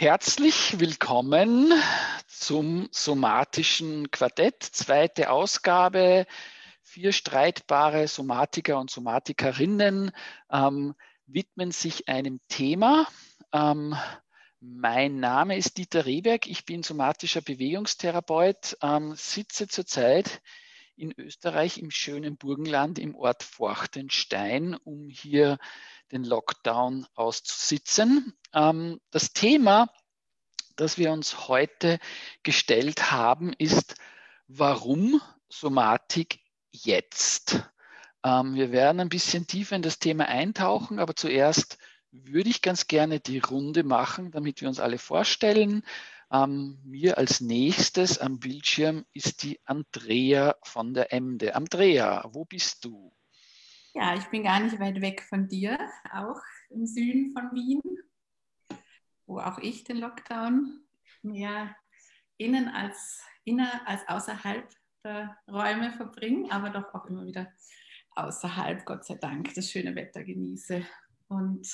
Herzlich willkommen zum somatischen Quartett, zweite Ausgabe. Vier streitbare Somatiker und Somatikerinnen ähm, widmen sich einem Thema. Ähm, mein Name ist Dieter Rehberg, ich bin somatischer Bewegungstherapeut, ähm, sitze zurzeit in Österreich im schönen Burgenland im Ort Forchtenstein, um hier den Lockdown auszusitzen. Ähm, das Thema, das wir uns heute gestellt haben, ist, warum Somatik jetzt? Ähm, wir werden ein bisschen tiefer in das Thema eintauchen, aber zuerst würde ich ganz gerne die Runde machen, damit wir uns alle vorstellen. Ähm, mir als nächstes am Bildschirm ist die Andrea von der Emde. Andrea, wo bist du? Ja, ich bin gar nicht weit weg von dir, auch im Süden von Wien, wo auch ich den Lockdown mehr innen als, inner als außerhalb der Räume verbringe, aber doch auch immer wieder außerhalb, Gott sei Dank, das schöne Wetter genieße. Und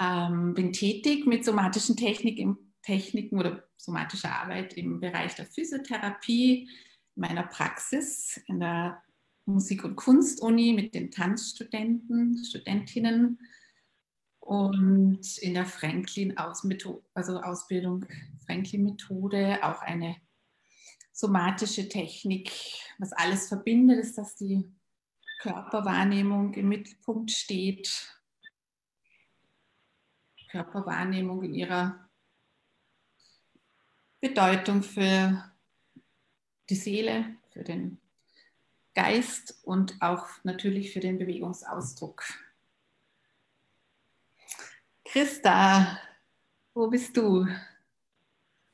ähm, bin tätig mit somatischen Technik im, Techniken oder somatischer Arbeit im Bereich der Physiotherapie, in meiner Praxis in der Musik- und Kunstuni mit den Tanzstudenten, Studentinnen und in der Franklin also Ausbildung Franklin-Methode auch eine somatische Technik. Was alles verbindet, ist, dass die Körperwahrnehmung im Mittelpunkt steht. Körperwahrnehmung in ihrer Bedeutung für die Seele, für den Geist und auch natürlich für den Bewegungsausdruck. Christa, wo bist du?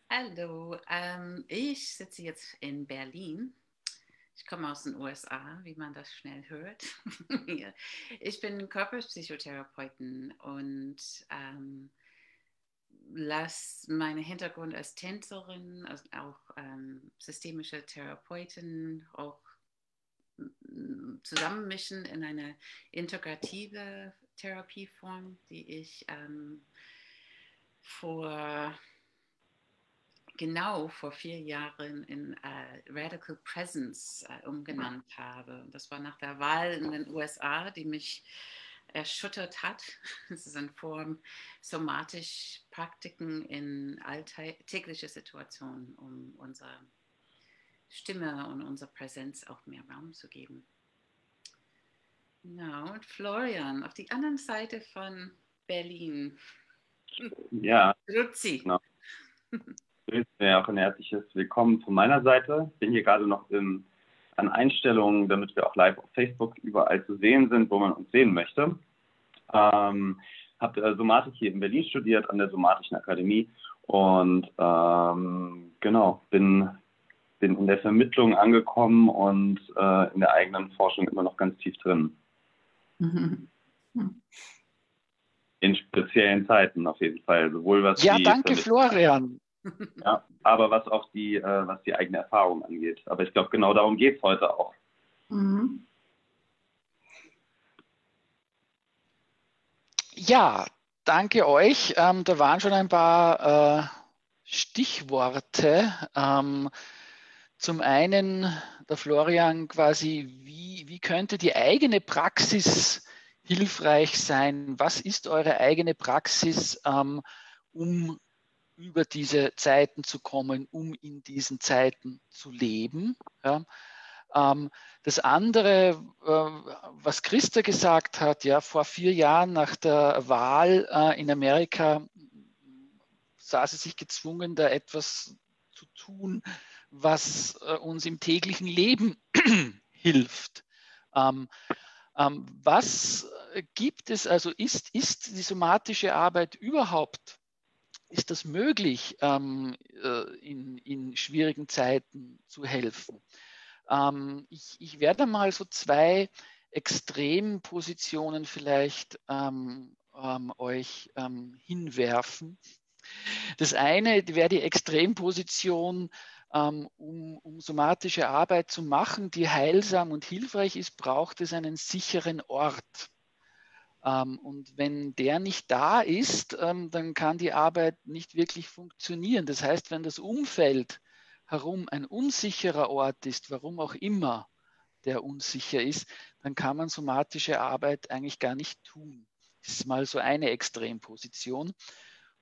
Hallo, ähm, ich sitze jetzt in Berlin. Ich komme aus den USA, wie man das schnell hört. ich bin Körperpsychotherapeutin und ähm, lasse meinen Hintergrund als Tänzerin, also auch ähm, systemische Therapeutin, auch zusammenmischen in eine integrative Therapieform, die ich ähm, vor genau vor vier Jahren in äh, Radical Presence äh, umgenannt habe. Das war nach der Wahl in den USA, die mich erschüttert hat. Es ist eine Form somatisch Praktiken in alltägliche Situationen, um unsere Stimme und unsere Präsenz auch mehr Raum zu geben. Genau, und Florian, auf die anderen Seite von Berlin. Ja. Grüezi. Genau. Ja, auch ein herzliches Willkommen von meiner Seite. Ich bin hier gerade noch im, an Einstellungen, damit wir auch live auf Facebook überall zu sehen sind, wo man uns sehen möchte. Ähm, habe äh, Somatik hier in Berlin studiert, an der Somatischen Akademie und ähm, genau, bin bin in der Vermittlung angekommen und äh, in der eigenen Forschung immer noch ganz tief drin. Mhm. In speziellen Zeiten auf jeden Fall. Sowohl was ja, danke Florian. Ja, aber was auch die, äh, was die eigene Erfahrung angeht. Aber ich glaube, genau darum geht es heute auch. Mhm. Ja, danke euch. Ähm, da waren schon ein paar äh, Stichworte. Ähm, zum einen, der Florian, quasi, wie, wie könnte die eigene Praxis hilfreich sein? Was ist eure eigene Praxis, ähm, um über diese Zeiten zu kommen, um in diesen Zeiten zu leben? Ja? Ähm, das andere, äh, was Christa gesagt hat, ja, vor vier Jahren nach der Wahl äh, in Amerika sah sie sich gezwungen, da etwas zu tun, was äh, uns im täglichen Leben hilft. Ähm, ähm, was gibt es, also ist, ist die somatische Arbeit überhaupt, ist das möglich, ähm, äh, in, in schwierigen Zeiten zu helfen? Ähm, ich, ich werde mal so zwei Extrempositionen vielleicht ähm, ähm, euch hinwerfen. Das eine wäre die Extremposition, um, um somatische Arbeit zu machen, die heilsam und hilfreich ist, braucht es einen sicheren Ort. Ähm, und wenn der nicht da ist, ähm, dann kann die Arbeit nicht wirklich funktionieren. Das heißt, wenn das Umfeld herum ein unsicherer Ort ist, warum auch immer der unsicher ist, dann kann man somatische Arbeit eigentlich gar nicht tun. Das ist mal so eine Extremposition.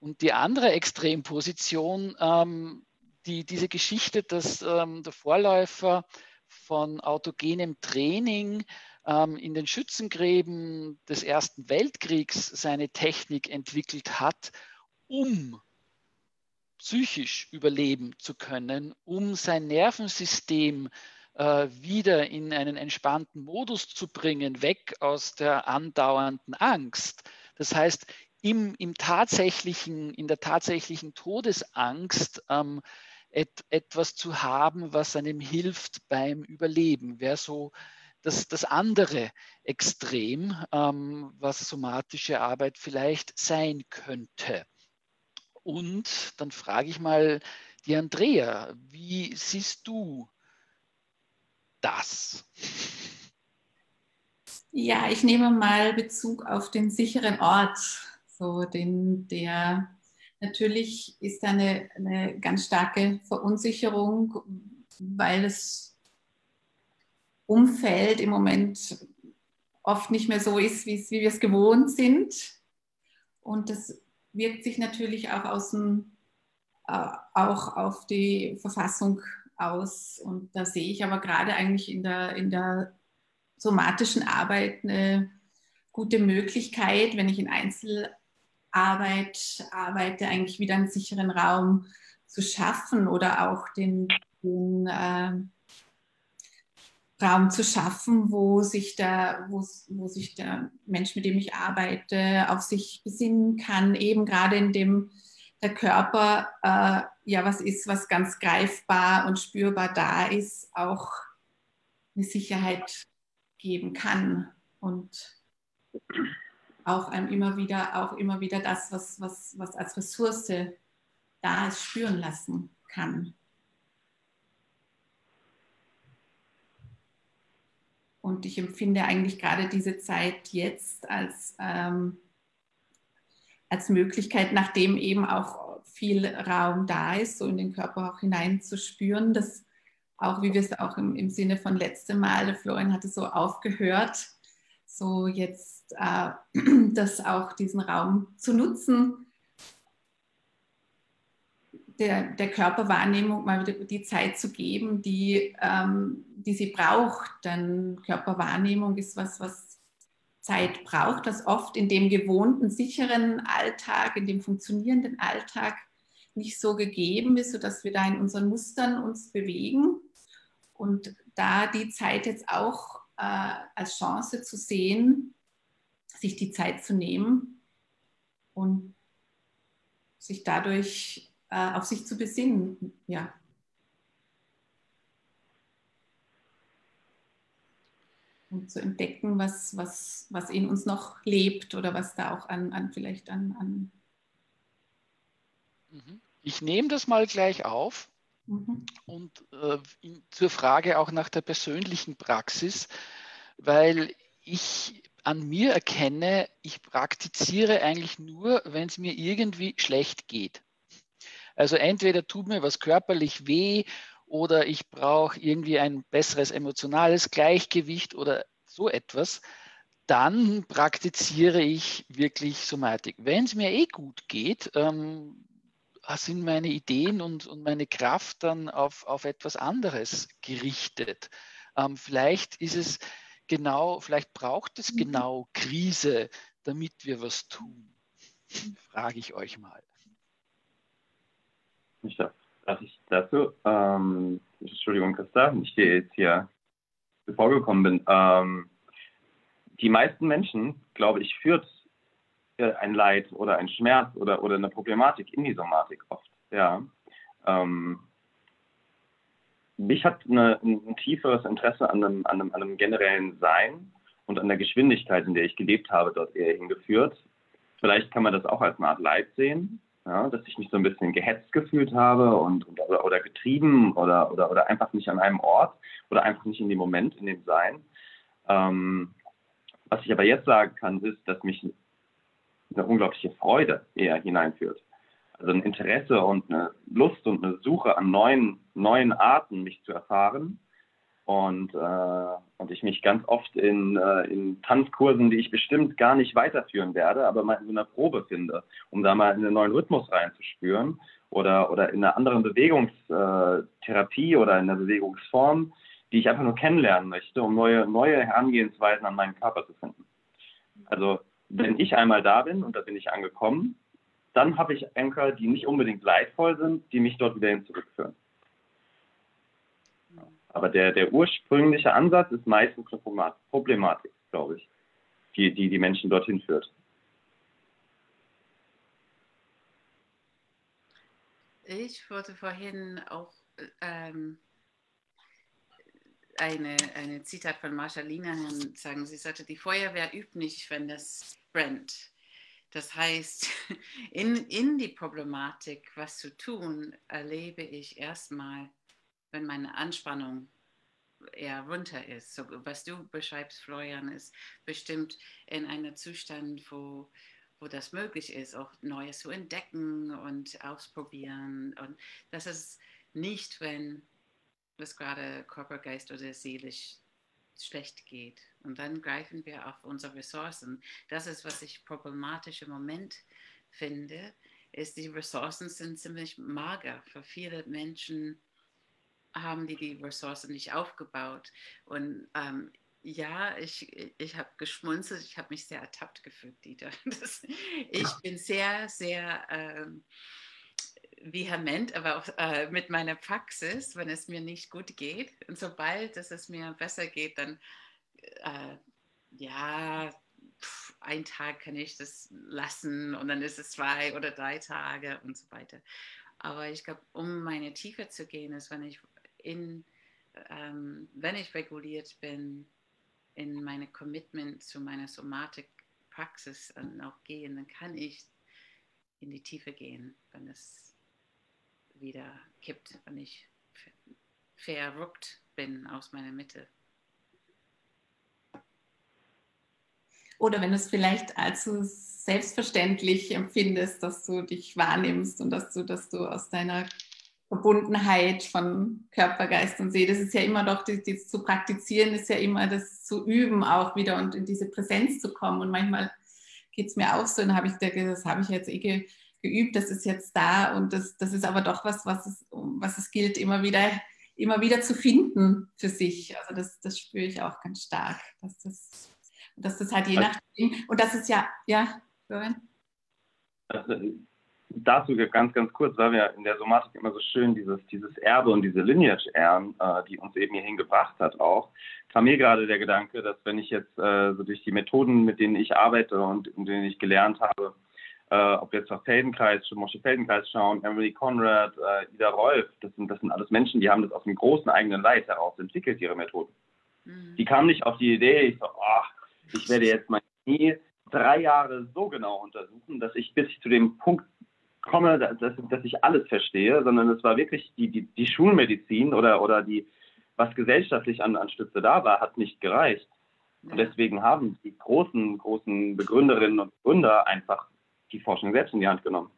Und die andere Extremposition, ähm, die, diese Geschichte, dass ähm, der Vorläufer von autogenem Training ähm, in den Schützengräben des Ersten Weltkriegs seine Technik entwickelt hat, um psychisch überleben zu können, um sein Nervensystem äh, wieder in einen entspannten Modus zu bringen, weg aus der andauernden Angst. Das heißt, im, im tatsächlichen, in der tatsächlichen Todesangst ähm, et, etwas zu haben, was einem hilft beim Überleben, wäre so das, das andere Extrem, ähm, was somatische Arbeit vielleicht sein könnte. Und dann frage ich mal die Andrea, wie siehst du das? Ja, ich nehme mal Bezug auf den sicheren Ort, so den, der natürlich ist eine, eine ganz starke Verunsicherung, weil es Umfeld im Moment oft nicht mehr so ist, wie wir es gewohnt sind. Und das wirkt sich natürlich auch, aus dem, äh, auch auf die Verfassung aus. Und da sehe ich aber gerade eigentlich in der, in der somatischen Arbeit eine gute Möglichkeit, wenn ich in Einzelarbeit arbeite, eigentlich wieder einen sicheren Raum zu schaffen oder auch den, den äh, Raum zu schaffen, wo sich, der, wo, wo sich der Mensch, mit dem ich arbeite, auf sich besinnen kann, eben gerade in dem der Körper äh, ja was ist, was ganz greifbar und spürbar da ist, auch eine Sicherheit geben kann und auch immer wieder, auch immer wieder das, was, was, was als Ressource da ist, spüren lassen kann. Und ich empfinde eigentlich gerade diese Zeit jetzt als, ähm, als Möglichkeit, nachdem eben auch viel Raum da ist, so in den Körper auch hineinzuspüren, dass auch, wie wir es auch im, im Sinne von letztem Mal, Florian hatte so aufgehört, so jetzt äh, das auch diesen Raum zu nutzen, der, der Körperwahrnehmung mal wieder die Zeit zu geben, die, ähm, die sie braucht. Denn Körperwahrnehmung ist was, was Zeit braucht, was oft in dem gewohnten, sicheren Alltag, in dem funktionierenden Alltag nicht so gegeben ist, sodass wir da in unseren Mustern uns bewegen. Und da die Zeit jetzt auch äh, als Chance zu sehen, sich die Zeit zu nehmen und sich dadurch äh, auf sich zu besinnen. Ja. Und zu entdecken, was, was, was in uns noch lebt oder was da auch an, an vielleicht an, an ich nehme das mal gleich auf mhm. und äh, in, zur Frage auch nach der persönlichen Praxis, weil ich an mir erkenne, ich praktiziere eigentlich nur, wenn es mir irgendwie schlecht geht. Also entweder tut mir was körperlich weh oder ich brauche irgendwie ein besseres emotionales Gleichgewicht oder so etwas, dann praktiziere ich wirklich Somatik. Wenn es mir eh gut geht, ähm, sind meine Ideen und, und meine Kraft dann auf, auf etwas anderes gerichtet. Ähm, vielleicht ist es genau, vielleicht braucht es mhm. genau Krise, damit wir was tun. Frage ich euch mal. Ich darf, darf ich dazu, ähm, Entschuldigung, Christa, ich dir jetzt hier vorgekommen bin. Ähm, die meisten Menschen, glaube ich, führt ein Leid oder ein Schmerz oder, oder eine Problematik in die Somatik oft. Ja. Ähm, mich hat eine, ein tieferes Interesse an einem, an, einem, an einem generellen Sein und an der Geschwindigkeit, in der ich gelebt habe, dort eher hingeführt. Vielleicht kann man das auch als eine Art Leid sehen, ja, dass ich mich so ein bisschen gehetzt gefühlt habe und, und oder, oder, getrieben oder, oder, oder einfach nicht an einem Ort oder einfach nicht in dem Moment, in dem Sein. Ähm, Was ich aber jetzt sagen kann, ist, dass mich eine unglaubliche Freude eher hineinführt. Also ein Interesse und eine Lust und eine Suche an neuen, neuen Arten, mich zu erfahren. Und, äh, und ich mich ganz oft in, äh, in Tanzkursen, die ich bestimmt gar nicht weiterführen werde, aber mal in so einer Probe finde, um da mal in einen neuen Rhythmus reinzuspüren oder, oder in einer anderen Bewegungstherapie oder in einer Bewegungsform, die ich einfach nur kennenlernen möchte, um neue, neue Herangehensweisen an meinen Körper zu finden. Also wenn ich einmal da bin und da bin ich angekommen, dann habe ich Anker, die nicht unbedingt leidvoll sind, die mich dort wieder hin zurückführen. Aber der, der ursprüngliche Ansatz ist meistens eine Problematik, glaube ich, die, die die Menschen dorthin führt. Ich wollte vorhin auch ähm, eine, eine Zitat von Marsha Linehan sagen. Sie sagte, die Feuerwehr übt nicht, wenn das brennt. Das heißt, in, in die Problematik, was zu tun, erlebe ich erstmal, wenn meine Anspannung eher runter ist. So, was du beschreibst, Florian, ist bestimmt in einem Zustand, wo, wo das möglich ist, auch Neues zu entdecken und ausprobieren. Und das ist nicht, wenn es gerade Körper, Geist oder seelisch schlecht geht. Und dann greifen wir auf unsere Ressourcen. Das ist, was ich problematisch im Moment finde, ist, die Ressourcen sind ziemlich mager. Für viele Menschen haben die die Ressourcen nicht aufgebaut. Und ähm, ja, ich, ich habe geschmunzelt, ich habe mich sehr ertappt gefühlt, Dieter. Das, ich bin sehr, sehr ähm, vehement, aber auch äh, mit meiner Praxis, wenn es mir nicht gut geht. Und sobald es mir besser geht, dann äh, ja, pff, ein Tag kann ich das lassen und dann ist es zwei oder drei Tage und so weiter. Aber ich glaube, um meine Tiefe zu gehen, ist, wenn ich in, ähm, wenn ich reguliert bin, in meine Commitment zu meiner Somatik-Praxis auch gehen, dann kann ich in die Tiefe gehen, wenn es wieder kippt, wenn ich verrückt bin aus meiner Mitte. Oder wenn du es vielleicht allzu selbstverständlich empfindest, dass du dich wahrnimmst und dass du, dass du aus deiner Verbundenheit von Körper, Geist und Seele, das ist ja immer doch, das, das zu praktizieren, ist ja immer das zu üben auch wieder und in diese Präsenz zu kommen. Und manchmal geht es mir auch so, dann habe ich das habe ich jetzt eh geübt, das ist jetzt da und das, das ist aber doch was, was es, was es gilt, immer wieder, immer wieder zu finden für sich. Also das, das spüre ich auch ganz stark, dass das dass das halt je also nachdem, und das ist ja, ja, Florian? Also, dazu ganz, ganz kurz, weil wir in der Somatik immer so schön dieses, dieses Erbe und diese Lineage ehren, äh, die uns eben hierhin gebracht hat auch, kam mir gerade der Gedanke, dass wenn ich jetzt äh, so durch die Methoden, mit denen ich arbeite und in denen ich gelernt habe, äh, ob wir jetzt auf Feldenkreis, Mosche Feldenkreis schauen, Emily Conrad, äh, Ida Rolf, das sind, das sind alles Menschen, die haben das aus dem großen eigenen Leid heraus entwickelt, ihre Methoden. Mhm. Die kamen nicht auf die Idee, ich so, ach, ich werde jetzt mein Knie drei Jahre so genau untersuchen, dass ich bis ich zu dem Punkt komme, dass, dass ich alles verstehe, sondern es war wirklich die, die, die Schulmedizin oder, oder die, was gesellschaftlich an, an Stütze da war, hat nicht gereicht. Und deswegen haben die großen, großen Begründerinnen und Gründer einfach die Forschung selbst in die Hand genommen.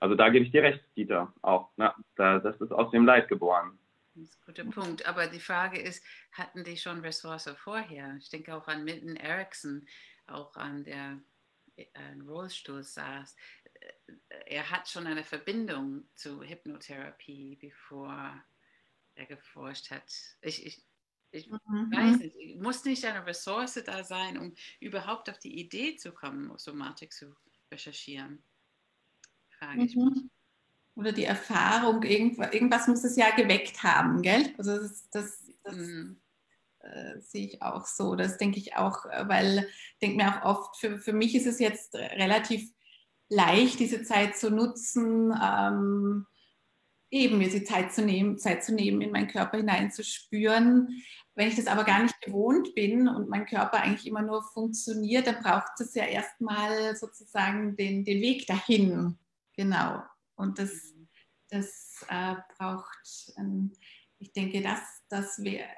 Also da gebe ich dir recht, Dieter, auch. Na, da, das ist aus dem Leid geboren. Das ist ein guter Punkt. Aber die Frage ist, hatten die schon Ressource vorher? Ich denke auch an Milton Erickson, auch an der ein Rollstuhl saß. Er hat schon eine Verbindung zu Hypnotherapie, bevor er geforscht hat. Ich, ich, ich mhm. weiß nicht, muss nicht eine Ressource da sein, um überhaupt auf die Idee zu kommen, Somatik zu recherchieren? Frage ich mhm. mich oder die Erfahrung, irgendwas, irgendwas muss es ja geweckt haben, gell? Also das, das, das mhm. äh, sehe ich auch so. Das denke ich auch, äh, weil ich denke mir auch oft, für, für mich ist es jetzt relativ leicht, diese Zeit zu nutzen, ähm, eben mir die Zeit zu nehmen, Zeit zu nehmen, in meinen Körper hineinzuspüren. Wenn ich das aber gar nicht gewohnt bin und mein Körper eigentlich immer nur funktioniert, dann braucht es ja erstmal sozusagen den, den Weg dahin. Genau. Und das, das äh, braucht, ähm, ich denke, das, das wäre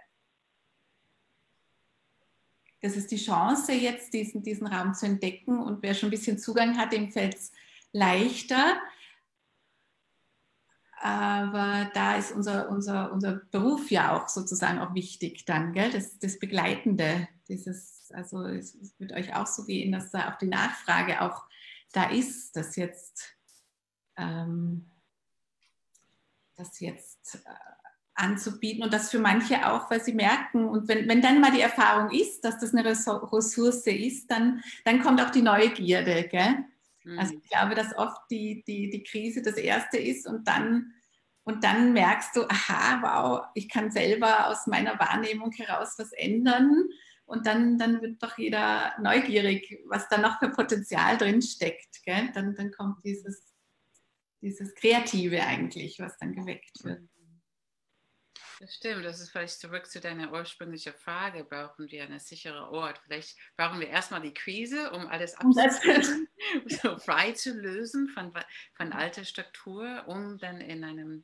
das ist die Chance, jetzt diesen, diesen Raum zu entdecken. Und wer schon ein bisschen Zugang hat, dem fällt es leichter. Aber da ist unser, unser, unser Beruf ja auch sozusagen auch wichtig dann, gell? Das, das Begleitende, dieses, also es, wird euch auch so gehen, dass da auch die Nachfrage auch da ist, dass jetzt, ähm, das jetzt äh, anzubieten und das für manche auch, weil sie merken und wenn, wenn dann mal die Erfahrung ist, dass das eine Ressource ist, dann, dann kommt auch die Neugierde. Gell? Also mhm. ich glaube, dass oft die, die, die Krise das Erste ist und dann, und dann merkst du, aha, wow, ich kann selber aus meiner Wahrnehmung heraus was ändern. Und dann, dann wird doch jeder neugierig, was da noch für Potenzial drin steckt. Gell? Dann, dann kommt dieses, dieses Kreative eigentlich, was dann geweckt wird. Das stimmt, das ist vielleicht zurück zu deiner ursprünglichen Frage. Brauchen wir einen sicheren Ort? Vielleicht brauchen wir erstmal die Krise, um alles abzulösen, so frei zu lösen von, von alter Struktur, um dann in einem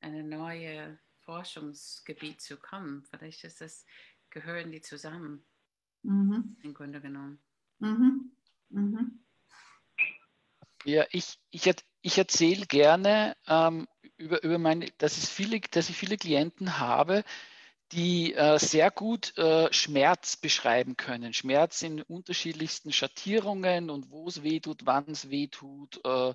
eine neue Forschungsgebiet zu kommen. Vielleicht ist das, gehören die zusammen, mhm. im Grunde genommen. Mhm. Mhm. Ja, ich, ich, ich erzähle gerne ähm, über, über meine, dass, es viele, dass ich viele Klienten habe, die äh, sehr gut äh, Schmerz beschreiben können. Schmerz in unterschiedlichsten Schattierungen und wo es weh tut, wann es weh tut. Äh,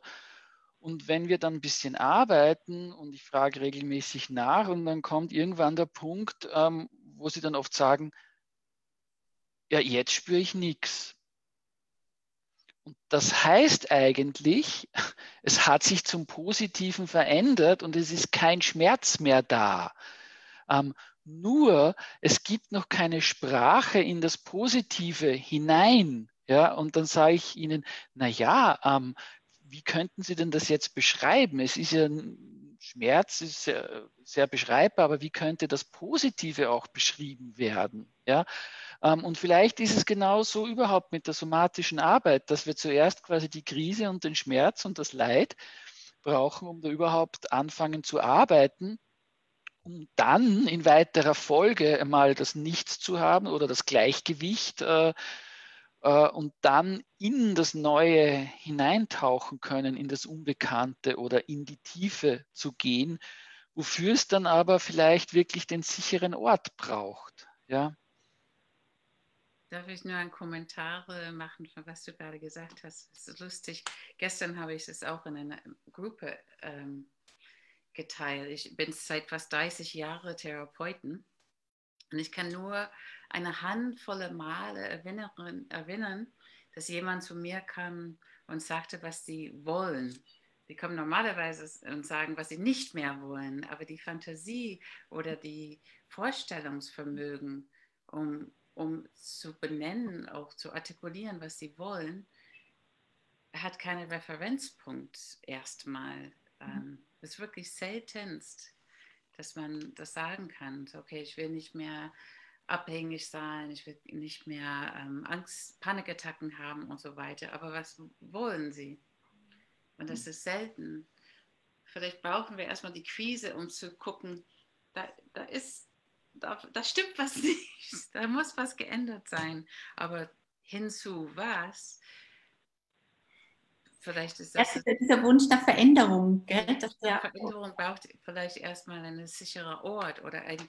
und wenn wir dann ein bisschen arbeiten und ich frage regelmäßig nach und dann kommt irgendwann der Punkt, ähm, wo sie dann oft sagen, ja, jetzt spüre ich nichts. Und das heißt eigentlich, es hat sich zum Positiven verändert und es ist kein Schmerz mehr da. Ähm, nur es gibt noch keine Sprache in das Positive hinein. Ja, und dann sage ich Ihnen, na ja, ähm, wie könnten Sie denn das jetzt beschreiben? Es ist ja Schmerz ist sehr, sehr beschreibbar, aber wie könnte das Positive auch beschrieben werden? Ja, ähm, und vielleicht ist es genauso überhaupt mit der somatischen Arbeit, dass wir zuerst quasi die Krise und den Schmerz und das Leid brauchen, um da überhaupt anfangen zu arbeiten, um dann in weiterer Folge mal das Nichts zu haben oder das Gleichgewicht äh, äh, und dann in das Neue hineintauchen können, in das Unbekannte oder in die Tiefe zu gehen, wofür es dann aber vielleicht wirklich den sicheren Ort braucht. Ja. Darf ich nur einen Kommentar machen, von was du gerade gesagt hast? Das ist lustig. Gestern habe ich es auch in einer Gruppe ähm, geteilt. Ich bin seit fast 30 Jahren Therapeuten und ich kann nur eine Handvolle Male erinnern, erinnern, dass jemand zu mir kam und sagte, was sie wollen. Die kommen normalerweise und sagen, was sie nicht mehr wollen, aber die Fantasie oder die Vorstellungsvermögen, um um zu benennen, auch zu artikulieren, was sie wollen, hat keinen Referenzpunkt erstmal. Ähm, es ist wirklich seltenst, dass man das sagen kann. So, okay, ich will nicht mehr abhängig sein, ich will nicht mehr ähm, Angst, Panikattacken haben und so weiter. Aber was wollen sie? Und das ist selten. Vielleicht brauchen wir erstmal die Krise, um zu gucken, da, da ist da, da stimmt was nicht, da muss was geändert sein. Aber hinzu was? Vielleicht ist das. Ja, dieser Wunsch nach Veränderung. Gell? Das ja Veränderung braucht vielleicht erstmal einen sicheren Ort oder ein,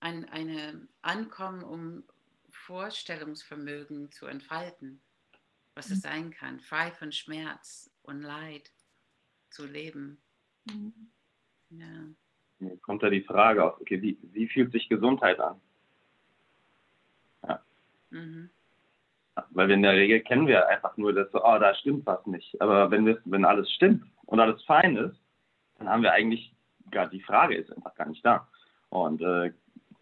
ein eine Ankommen, um Vorstellungsvermögen zu entfalten, was mhm. es sein kann, frei von Schmerz und Leid zu leben. Mhm. Ja kommt da die Frage auf, okay, wie, wie fühlt sich Gesundheit an? Ja. Mhm. Weil wir in der Regel kennen wir einfach nur das so, oh, da stimmt was nicht. Aber wenn, wir, wenn alles stimmt und alles fein ist, dann haben wir eigentlich gar die Frage ist einfach gar nicht da. Und äh,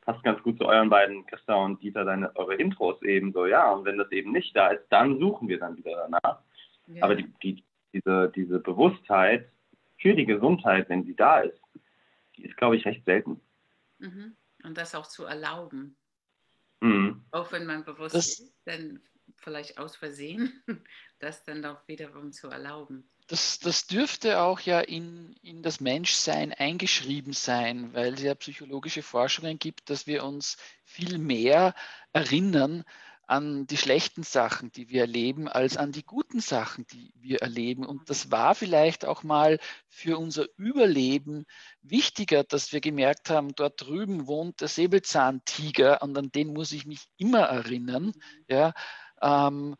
passt ganz gut zu euren beiden, Christa und Dieter, deine, eure Intros eben so, ja, und wenn das eben nicht da ist, dann suchen wir dann wieder danach. Ja. Aber die, die, diese, diese Bewusstheit für die Gesundheit, wenn sie da ist, ist, glaube ich, recht selten. Mhm. Und das auch zu erlauben. Mhm. Auch wenn man bewusst das, ist, dann vielleicht aus Versehen, das dann doch wiederum zu erlauben. Das, das dürfte auch ja in, in das Menschsein eingeschrieben sein, weil es ja psychologische Forschungen gibt, dass wir uns viel mehr erinnern an die schlechten Sachen, die wir erleben, als an die guten Sachen, die wir erleben. Und das war vielleicht auch mal für unser Überleben wichtiger, dass wir gemerkt haben, dort drüben wohnt der Säbelzahntiger und an den muss ich mich immer erinnern. Ja, ähm,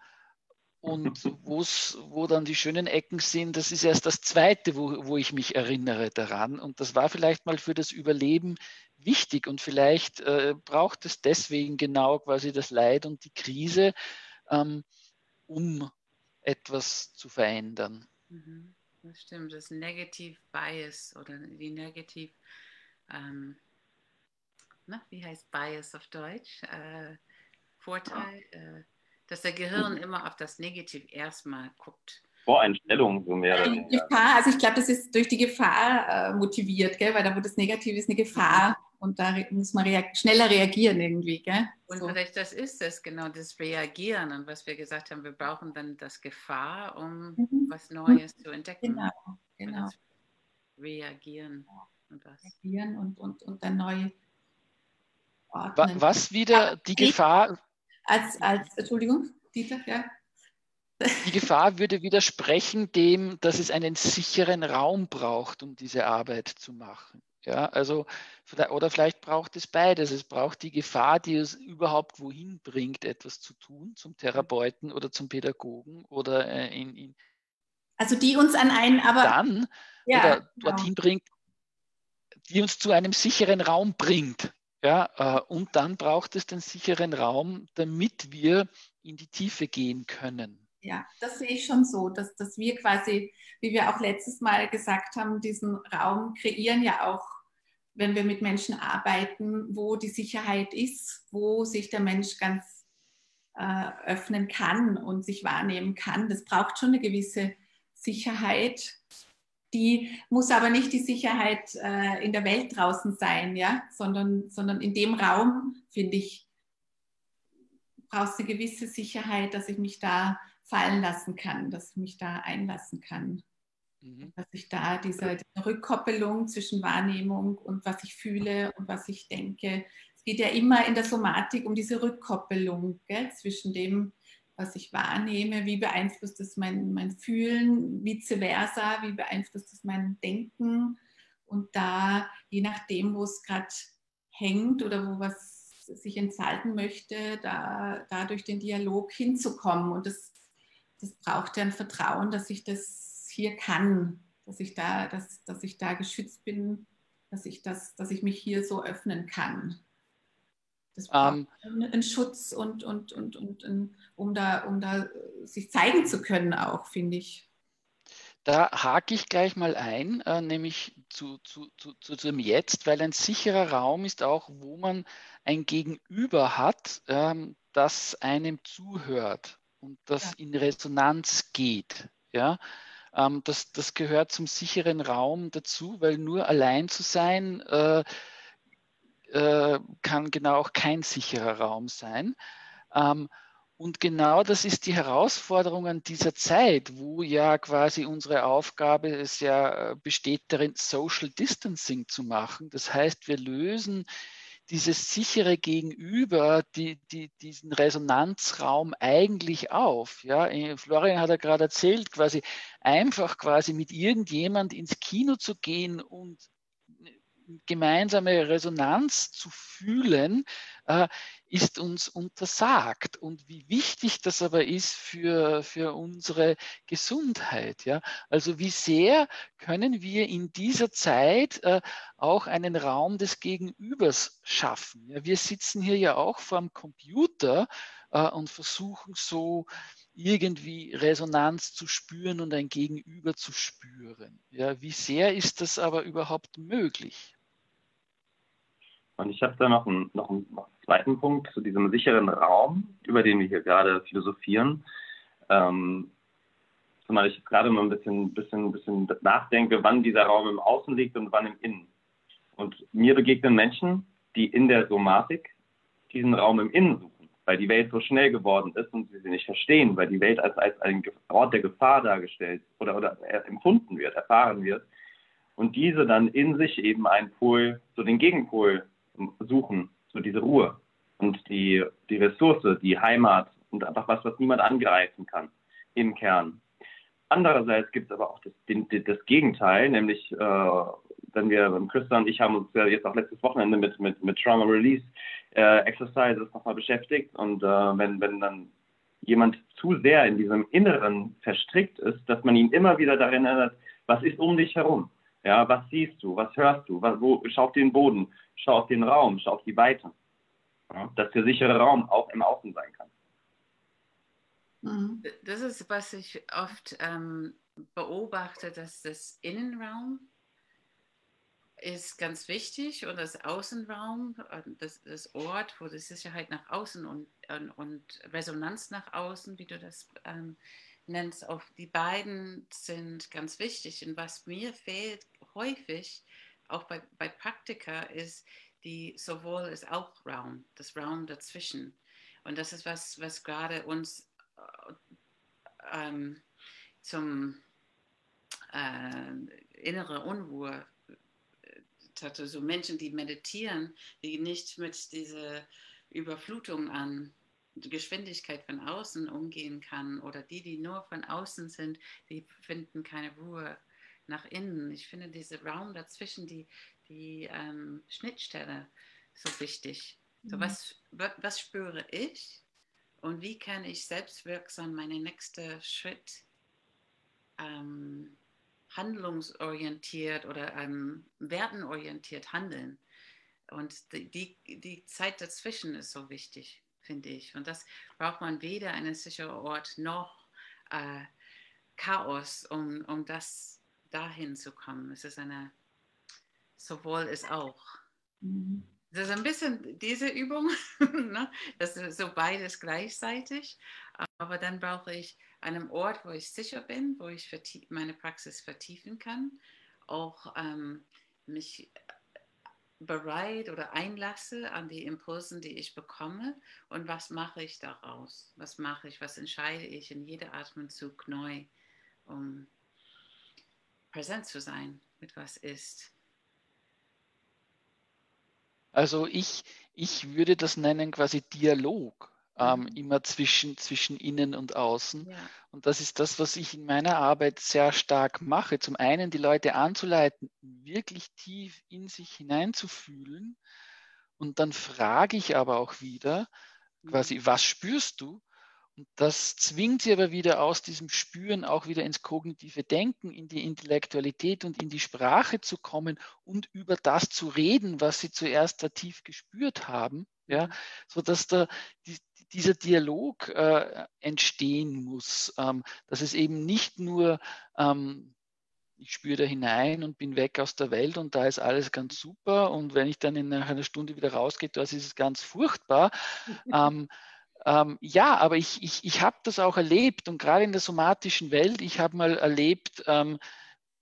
und wo dann die schönen Ecken sind, das ist erst das Zweite, wo, wo ich mich erinnere daran. Und das war vielleicht mal für das Überleben wichtig und vielleicht äh, braucht es deswegen genau quasi das Leid und die Krise, ähm, um etwas zu verändern. Mhm. Das stimmt, das Negative Bias oder die Negativ, ähm, na, wie heißt Bias auf Deutsch? Äh, Vorteil, äh, dass der Gehirn immer auf das Negativ erstmal guckt. Voreinstellung so mehr. Die Gefahr, also ich glaube, das ist durch die Gefahr äh, motiviert, gell? weil da wo das Negative ist, eine Gefahr und da muss man reag schneller reagieren irgendwie. Gell? Und so. vielleicht das ist es, genau, das Reagieren. Und was wir gesagt haben, wir brauchen dann das Gefahr, um mhm. was Neues mhm. zu entdecken. Genau, genau. Reagieren und was. Reagieren und, und, und dann neu ordnen. Was wieder die Gefahr... Als, als, Entschuldigung, Dieter, ja. Die Gefahr würde widersprechen dem, dass es einen sicheren Raum braucht, um diese Arbeit zu machen. Ja, also, oder vielleicht braucht es beides. Es braucht die Gefahr, die es überhaupt wohin bringt, etwas zu tun, zum Therapeuten oder zum Pädagogen oder äh, in, in Also die uns an einen, aber dann ja, oder genau. dorthin bringt, die uns zu einem sicheren Raum bringt. Ja, äh, und dann braucht es den sicheren Raum, damit wir in die Tiefe gehen können. Ja, das sehe ich schon so, dass, dass wir quasi, wie wir auch letztes Mal gesagt haben, diesen Raum kreieren ja auch wenn wir mit Menschen arbeiten, wo die Sicherheit ist, wo sich der Mensch ganz äh, öffnen kann und sich wahrnehmen kann. Das braucht schon eine gewisse Sicherheit. Die muss aber nicht die Sicherheit äh, in der Welt draußen sein, ja? sondern, sondern in dem Raum, finde ich, brauchst du eine gewisse Sicherheit, dass ich mich da fallen lassen kann, dass ich mich da einlassen kann. Mhm. Dass ich da diese, diese, Rückkoppelung zwischen Wahrnehmung und was ich fühle und was ich denke. Es geht ja immer in der Somatik um diese Rückkoppelung gell, zwischen dem, was ich wahrnehme, wie beeinflusst es mein, mein Fühlen, vice versa, wie beeinflusst es mein Denken. Und da, je nachdem, wo es gerade hängt oder wo was sich entfalten möchte, da, da durch den Dialog hinzukommen. Und das, das braucht ja ein Vertrauen, dass ich das hier kann, dass ich da, dass, dass ich da geschützt bin, dass ich das, dass ich mich hier so öffnen kann. Das braucht um, einen Schutz und, und, und, und, und um, da, um da sich zeigen zu können, auch, finde ich. Da hake ich gleich mal ein, äh, nämlich zu, zu, zu, zu dem Jetzt, weil ein sicherer Raum ist auch, wo man ein Gegenüber hat, ähm, das einem zuhört und das ja. in Resonanz geht. Ja? Ähm, das, das gehört zum sicheren Raum dazu, weil nur allein zu sein äh, äh, kann genau auch kein sicherer Raum sein. Ähm, und genau das ist die Herausforderung an dieser Zeit, wo ja quasi unsere Aufgabe es ja äh, besteht darin, Social Distancing zu machen. Das heißt, wir lösen dieses sichere Gegenüber, die, die, diesen Resonanzraum eigentlich auf. Ja, äh, Florian hat ja gerade erzählt, quasi einfach quasi mit irgendjemand ins Kino zu gehen und gemeinsame Resonanz zu fühlen, äh, ist uns untersagt. Und wie wichtig das aber ist für, für unsere Gesundheit. Ja? Also wie sehr können wir in dieser Zeit äh, auch einen Raum des Gegenübers schaffen. Ja? Wir sitzen hier ja auch vor dem Computer äh, und versuchen so irgendwie Resonanz zu spüren und ein Gegenüber zu spüren. Ja, wie sehr ist das aber überhaupt möglich? Und ich habe da noch einen, noch, einen, noch einen zweiten Punkt zu diesem sicheren Raum, über den wir hier gerade philosophieren. Ähm, zumal ich gerade mal ein bisschen, bisschen, bisschen nachdenke, wann dieser Raum im Außen liegt und wann im Innen. Und mir begegnen Menschen, die in der Somatik diesen Raum im Innen suchen, weil die Welt so schnell geworden ist und sie sie nicht verstehen, weil die Welt als, als ein Ort der Gefahr dargestellt oder, oder empfunden wird, erfahren wird. Und diese dann in sich eben einen Pol, so den Gegenpol suchen, so diese Ruhe. und die, die Ressource, die Heimat und einfach was, was niemand angreifen kann im Kern. Andererseits gibt es aber auch das, den, das Gegenteil, nämlich äh, wenn wir, Christa und ich haben uns ja jetzt auch letztes Wochenende mit, mit, mit Trauma Release äh, Exercises nochmal beschäftigt und äh, wenn, wenn dann jemand zu sehr in diesem Inneren verstrickt ist, dass man ihn immer wieder darin erinnert, was ist um dich herum? Ja, was siehst du? Was hörst du? Was, wo, schau auf den Boden, schau auf den Raum, schau auf die Weite. Ja, dass der sichere Raum auch im Außen sein kann. Mhm. Das ist, was ich oft ähm, beobachte, dass das Innenraum ist ganz wichtig und das Außenraum, das, das Ort, wo die Sicherheit nach außen und, und, und Resonanz nach außen, wie du das ähm, nennst, auch die beiden sind ganz wichtig. Und was mir fehlt häufig, auch bei, bei Praktika, ist die sowohl als auch Raum, das Raum dazwischen. Und das ist was, was gerade uns äh, ähm, zum äh, innere Unruhe hatte, so Menschen, die meditieren, die nicht mit dieser Überflutung an Geschwindigkeit von außen umgehen kann oder die, die nur von außen sind, die finden keine Ruhe nach innen. Ich finde diesen Raum dazwischen, die, die ähm, Schnittstelle so wichtig. So mhm. was, was spüre ich und wie kann ich selbstwirksam meinen nächsten Schritt ähm, handlungsorientiert oder ähm, wertenorientiert handeln. Und die, die, die Zeit dazwischen ist so wichtig, finde ich. Und das braucht man weder einen sicheren Ort noch äh, Chaos, um, um das dahin zu kommen. Es ist eine, sowohl ist auch. Mhm. Das ist ein bisschen diese Übung, ne? das ist so beides gleichzeitig. Aber dann brauche ich einen Ort, wo ich sicher bin, wo ich meine Praxis vertiefen kann, auch ähm, mich bereit oder einlasse an die Impulsen, die ich bekomme und was mache ich daraus? Was mache ich, was entscheide ich in jedem Atemzug neu, um präsent zu sein mit was ist. Also ich, ich würde das nennen quasi Dialog ähm, mhm. immer zwischen, zwischen innen und außen. Ja. Und das ist das, was ich in meiner Arbeit sehr stark mache. Zum einen die Leute anzuleiten, wirklich tief in sich hineinzufühlen. Und dann frage ich aber auch wieder, quasi, mhm. was spürst du? Und das zwingt sie aber wieder aus diesem Spüren auch wieder ins kognitive Denken, in die Intellektualität und in die Sprache zu kommen und über das zu reden, was sie zuerst da tief gespürt haben. Ja, mhm. so dass da die, dieser Dialog äh, entstehen muss, ähm, dass es eben nicht nur, ähm, ich spüre da hinein und bin weg aus der Welt und da ist alles ganz super und wenn ich dann in nach einer Stunde wieder rausgehe, da ist es ganz furchtbar. ähm, ähm, ja, aber ich, ich, ich habe das auch erlebt und gerade in der somatischen Welt, ich habe mal erlebt, ähm,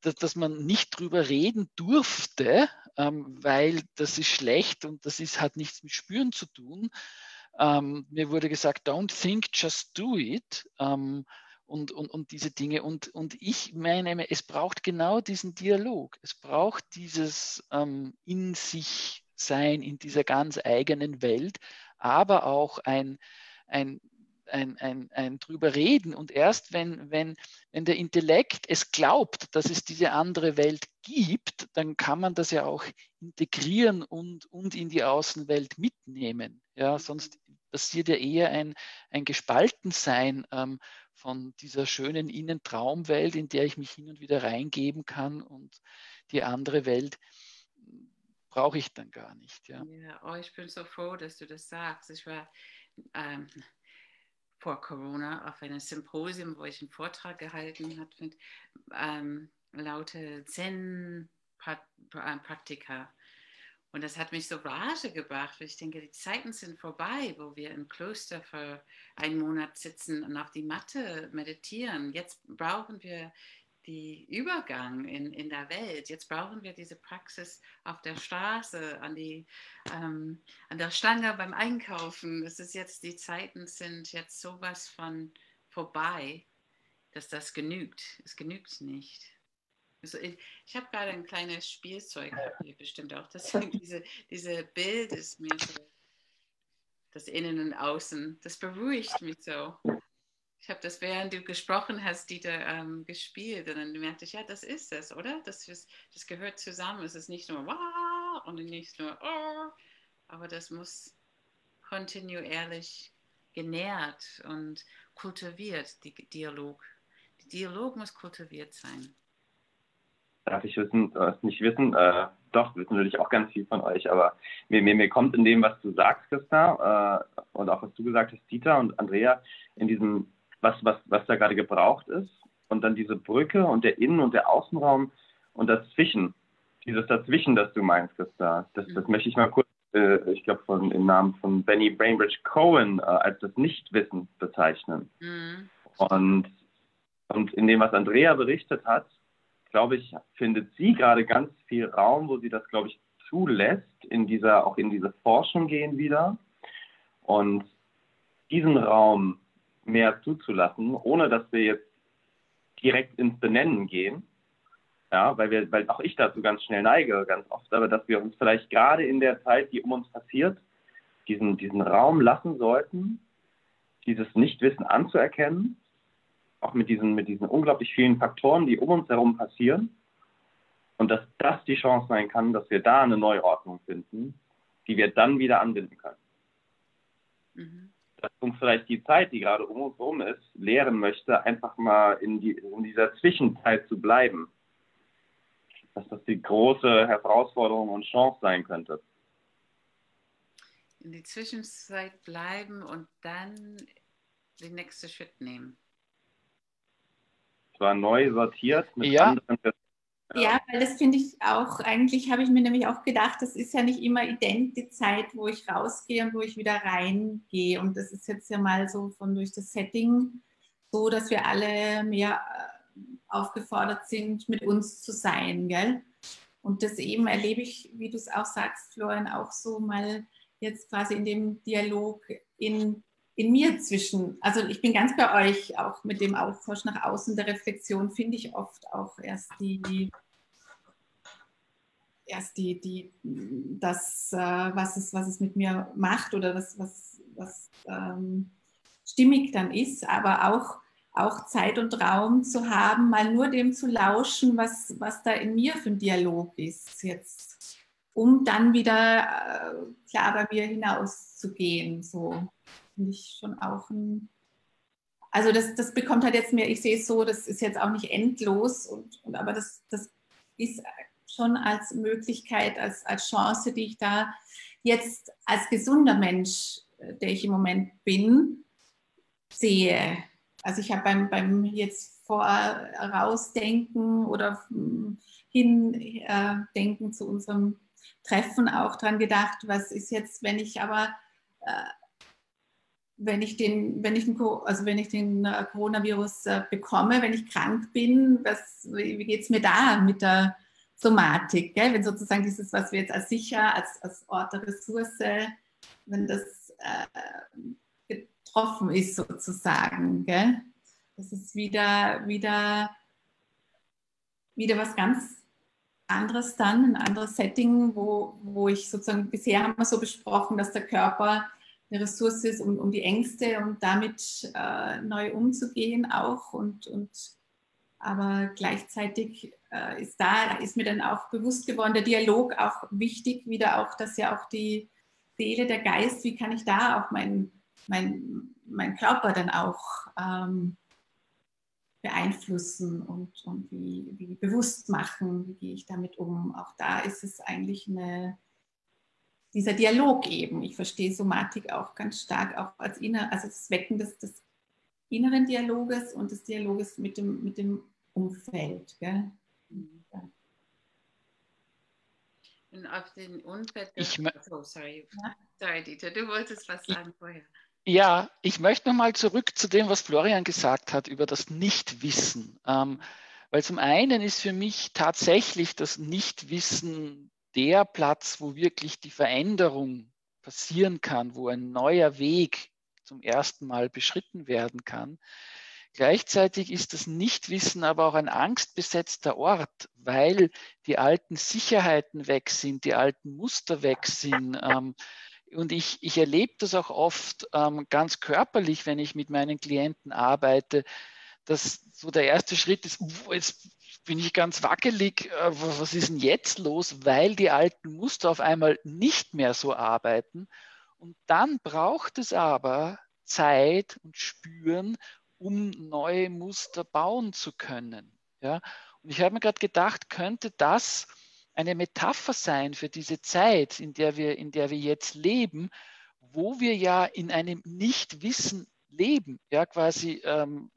dass, dass, man nicht drüber reden durfte, ähm, weil das ist schlecht und das ist, hat nichts mit Spüren zu tun. Ähm, mir wurde gesagt, don't think, just do it. Ähm, und, und, und diese Dinge. Und, und ich meine, es braucht genau diesen Dialog. Es braucht dieses ähm, in sich sein, in dieser ganz eigenen Welt, aber auch ein, ein, ein, ein, ein drüber reden. Und erst wenn, wenn, wenn der Intellekt es glaubt, dass es diese andere Welt gibt, dann kann man das ja auch integrieren und, und in die Außenwelt mitnehmen. Ja, sonst passiert ja eher ein, ein Gespaltensein ähm, von dieser schönen Innentraumwelt, in der ich mich hin und wieder reingeben kann und die andere Welt brauche ich dann gar nicht. Ja. ja, oh, ich bin so froh, dass du das sagst. Ich war ähm, vor Corona auf einem Symposium, wo ich einen Vortrag gehalten habe mit ähm, lauter Zen-Praktika. Und das hat mich so Rage gebracht, weil ich denke, die Zeiten sind vorbei, wo wir im Kloster für einen Monat sitzen und auf die Matte meditieren. Jetzt brauchen wir den Übergang in, in der Welt. Jetzt brauchen wir diese Praxis auf der Straße, an, die, ähm, an der Stange beim Einkaufen. Das ist jetzt, die Zeiten sind jetzt sowas von vorbei, dass das genügt. Es genügt nicht. Also ich, ich habe gerade ein kleines Spielzeug, bestimmt auch. Das, diese, diese Bild ist mir so, das Innen und Außen. Das beruhigt mich so. Ich habe das, während du gesprochen hast, Dieter, ähm, gespielt und dann merkte ich, ja, das ist es, oder? Das, ist, das gehört zusammen. Es ist nicht nur Wah und nicht nur oh, aber das muss kontinuierlich genährt und kultiviert, die Dialog. Der Dialog muss kultiviert sein. Darf ich wissen, was nicht wissen? Äh, doch, wissen natürlich auch ganz viel von euch, aber mir, mir, mir kommt in dem, was du sagst, Christa, äh, und auch was du gesagt hast, Dieter und Andrea, in diesem, was, was, was da gerade gebraucht ist, und dann diese Brücke und der Innen- und der Außenraum und dazwischen, dieses Dazwischen, das du meinst, Christa, das, das mhm. möchte ich mal kurz äh, ich glaube, im Namen von Benny Brainbridge Cohen äh, als das Nichtwissen bezeichnen. Mhm. Und, und in dem, was Andrea berichtet hat, glaube ich, findet sie gerade ganz viel Raum, wo sie das, glaube ich, zulässt, in dieser, auch in diese Forschung gehen wieder. Und diesen Raum mehr zuzulassen, ohne dass wir jetzt direkt ins Benennen gehen, ja, weil wir, weil auch ich dazu ganz schnell neige, ganz oft, aber dass wir uns vielleicht gerade in der Zeit, die um uns passiert, diesen, diesen Raum lassen sollten, dieses Nichtwissen anzuerkennen, auch mit diesen, mit diesen unglaublich vielen Faktoren, die um uns herum passieren, und dass das die Chance sein kann, dass wir da eine Neuordnung finden, die wir dann wieder anbinden können. Mhm. Dass uns vielleicht die Zeit, die gerade um uns herum ist, lehren möchte, einfach mal in, die, in dieser Zwischenzeit zu bleiben dass das die große Herausforderung und Chance sein könnte. In die Zwischenzeit bleiben und dann den nächsten Schritt nehmen. Zwar neu sortiert mit ja. anderen. Ja. weil das finde ich auch, eigentlich habe ich mir nämlich auch gedacht, das ist ja nicht immer ident die Zeit, wo ich rausgehe und wo ich wieder reingehe. Und das ist jetzt ja mal so von durch das Setting so, dass wir alle mehr aufgefordert sind, mit uns zu sein. Gell? Und das eben erlebe ich, wie du es auch sagst, Florian, auch so mal jetzt quasi in dem Dialog in, in mir zwischen. Also ich bin ganz bei euch, auch mit dem Austausch nach außen der Reflexion finde ich oft auch erst die, erst die, die, das, äh, was, es, was es mit mir macht oder das, was, was ähm, stimmig dann ist, aber auch auch Zeit und Raum zu haben, mal nur dem zu lauschen, was, was da in mir für ein Dialog ist jetzt, um dann wieder äh, klar bei mir hinauszugehen. So finde ich schon auch ein, also das, das bekommt halt jetzt mehr, ich sehe es so, das ist jetzt auch nicht endlos, und, und aber das, das ist schon als Möglichkeit, als, als Chance, die ich da jetzt als gesunder Mensch, äh, der ich im Moment bin, sehe. Also ich habe beim, beim jetzt vorausdenken oder hindenken äh, zu unserem Treffen auch dran gedacht, was ist jetzt, wenn ich aber äh, wenn ich den, wenn ich den, also wenn ich den äh, Coronavirus äh, bekomme, wenn ich krank bin, was, wie geht es mir da mit der Somatik? Gell? Wenn sozusagen dieses, was wir jetzt als sicher, als, als Ort der Ressource, wenn das äh, offen ist sozusagen. Gell? Das ist wieder, wieder, wieder was ganz anderes dann, ein anderes Setting, wo, wo ich sozusagen, bisher haben wir so besprochen, dass der Körper eine Ressource ist, um, um die Ängste und damit äh, neu umzugehen auch. Und, und, aber gleichzeitig äh, ist da, ist mir dann auch bewusst geworden, der Dialog auch wichtig, wieder auch, dass ja auch die Seele, der Geist, wie kann ich da auch mein, mein, mein Körper dann auch ähm, beeinflussen und, und wie, wie bewusst machen, wie gehe ich damit um. Auch da ist es eigentlich eine, dieser Dialog eben. Ich verstehe Somatik auch ganz stark auch als inner, also das Wecken des, des inneren Dialoges und des Dialoges mit dem, mit dem Umfeld. Gell? Ja. Und auf den Umfeld. Ich, oh, sorry. Ja? Sorry, Dieter, du wolltest was sagen vorher. Ja, ich möchte nochmal zurück zu dem, was Florian gesagt hat über das Nichtwissen. Ähm, weil zum einen ist für mich tatsächlich das Nichtwissen der Platz, wo wirklich die Veränderung passieren kann, wo ein neuer Weg zum ersten Mal beschritten werden kann. Gleichzeitig ist das Nichtwissen aber auch ein angstbesetzter Ort, weil die alten Sicherheiten weg sind, die alten Muster weg sind. Ähm, und ich, ich erlebe das auch oft ähm, ganz körperlich, wenn ich mit meinen Klienten arbeite, dass so der erste Schritt ist, jetzt bin ich ganz wackelig, äh, was ist denn jetzt los, weil die alten Muster auf einmal nicht mehr so arbeiten. Und dann braucht es aber Zeit und Spüren, um neue Muster bauen zu können. Ja? Und ich habe mir gerade gedacht, könnte das eine Metapher sein für diese Zeit, in der wir, in der wir jetzt leben, wo wir ja in einem Nichtwissen leben. Ja, quasi ähm,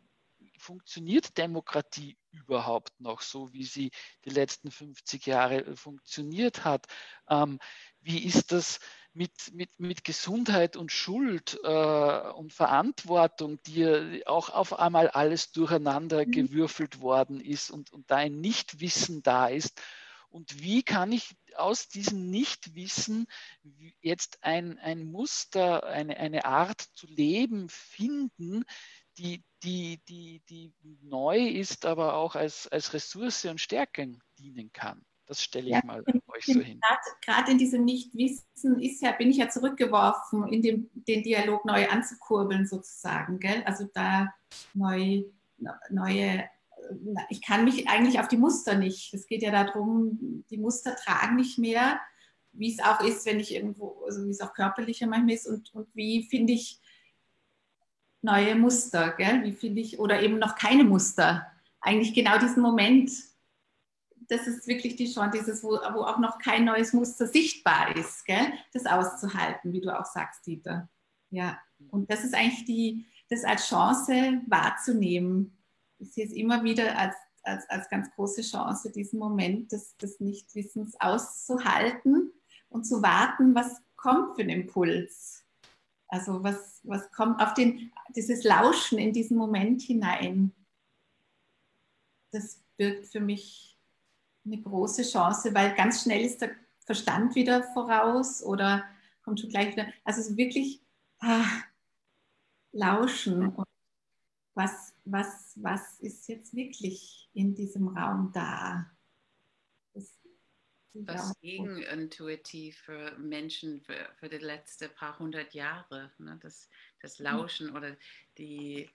funktioniert Demokratie überhaupt noch so, wie sie die letzten 50 Jahre äh, funktioniert hat? Ähm, wie ist das mit, mit, mit Gesundheit und Schuld äh, und Verantwortung, die auch auf einmal alles durcheinander mhm. gewürfelt worden ist und, und da ein Nichtwissen da ist? Und wie kann ich aus diesem Nichtwissen jetzt ein, ein Muster, eine, eine Art zu leben finden, die, die, die, die neu ist, aber auch als, als Ressource und Stärken dienen kann? Das stelle ich ja, mal euch so hin. Gerade in diesem Nichtwissen ist ja, bin ich ja zurückgeworfen, in dem, den Dialog neu anzukurbeln sozusagen. Gell? Also da neu, neue ich kann mich eigentlich auf die Muster nicht. Es geht ja darum, die Muster tragen nicht mehr, wie es auch ist, wenn ich irgendwo, also wie es auch körperlicher manchmal ist und, und wie finde ich neue Muster, gell? wie finde ich, oder eben noch keine Muster. Eigentlich genau diesen Moment, das ist wirklich die Chance, dieses, wo, wo auch noch kein neues Muster sichtbar ist, gell? das auszuhalten, wie du auch sagst, Dieter. Ja, und das ist eigentlich die, das als Chance wahrzunehmen ich sehe es immer wieder als, als, als ganz große Chance, diesen Moment des, des Nichtwissens auszuhalten und zu warten, was kommt für ein Impuls. Also was, was kommt auf den, dieses Lauschen in diesen Moment hinein. Das birgt für mich eine große Chance, weil ganz schnell ist der Verstand wieder voraus oder kommt schon gleich wieder. Also wirklich ah, lauschen und was, was, was ist jetzt wirklich in diesem Raum da? Was gegenintuitiv für Menschen für, für die letzten paar hundert Jahre, ne? das, das Lauschen oder die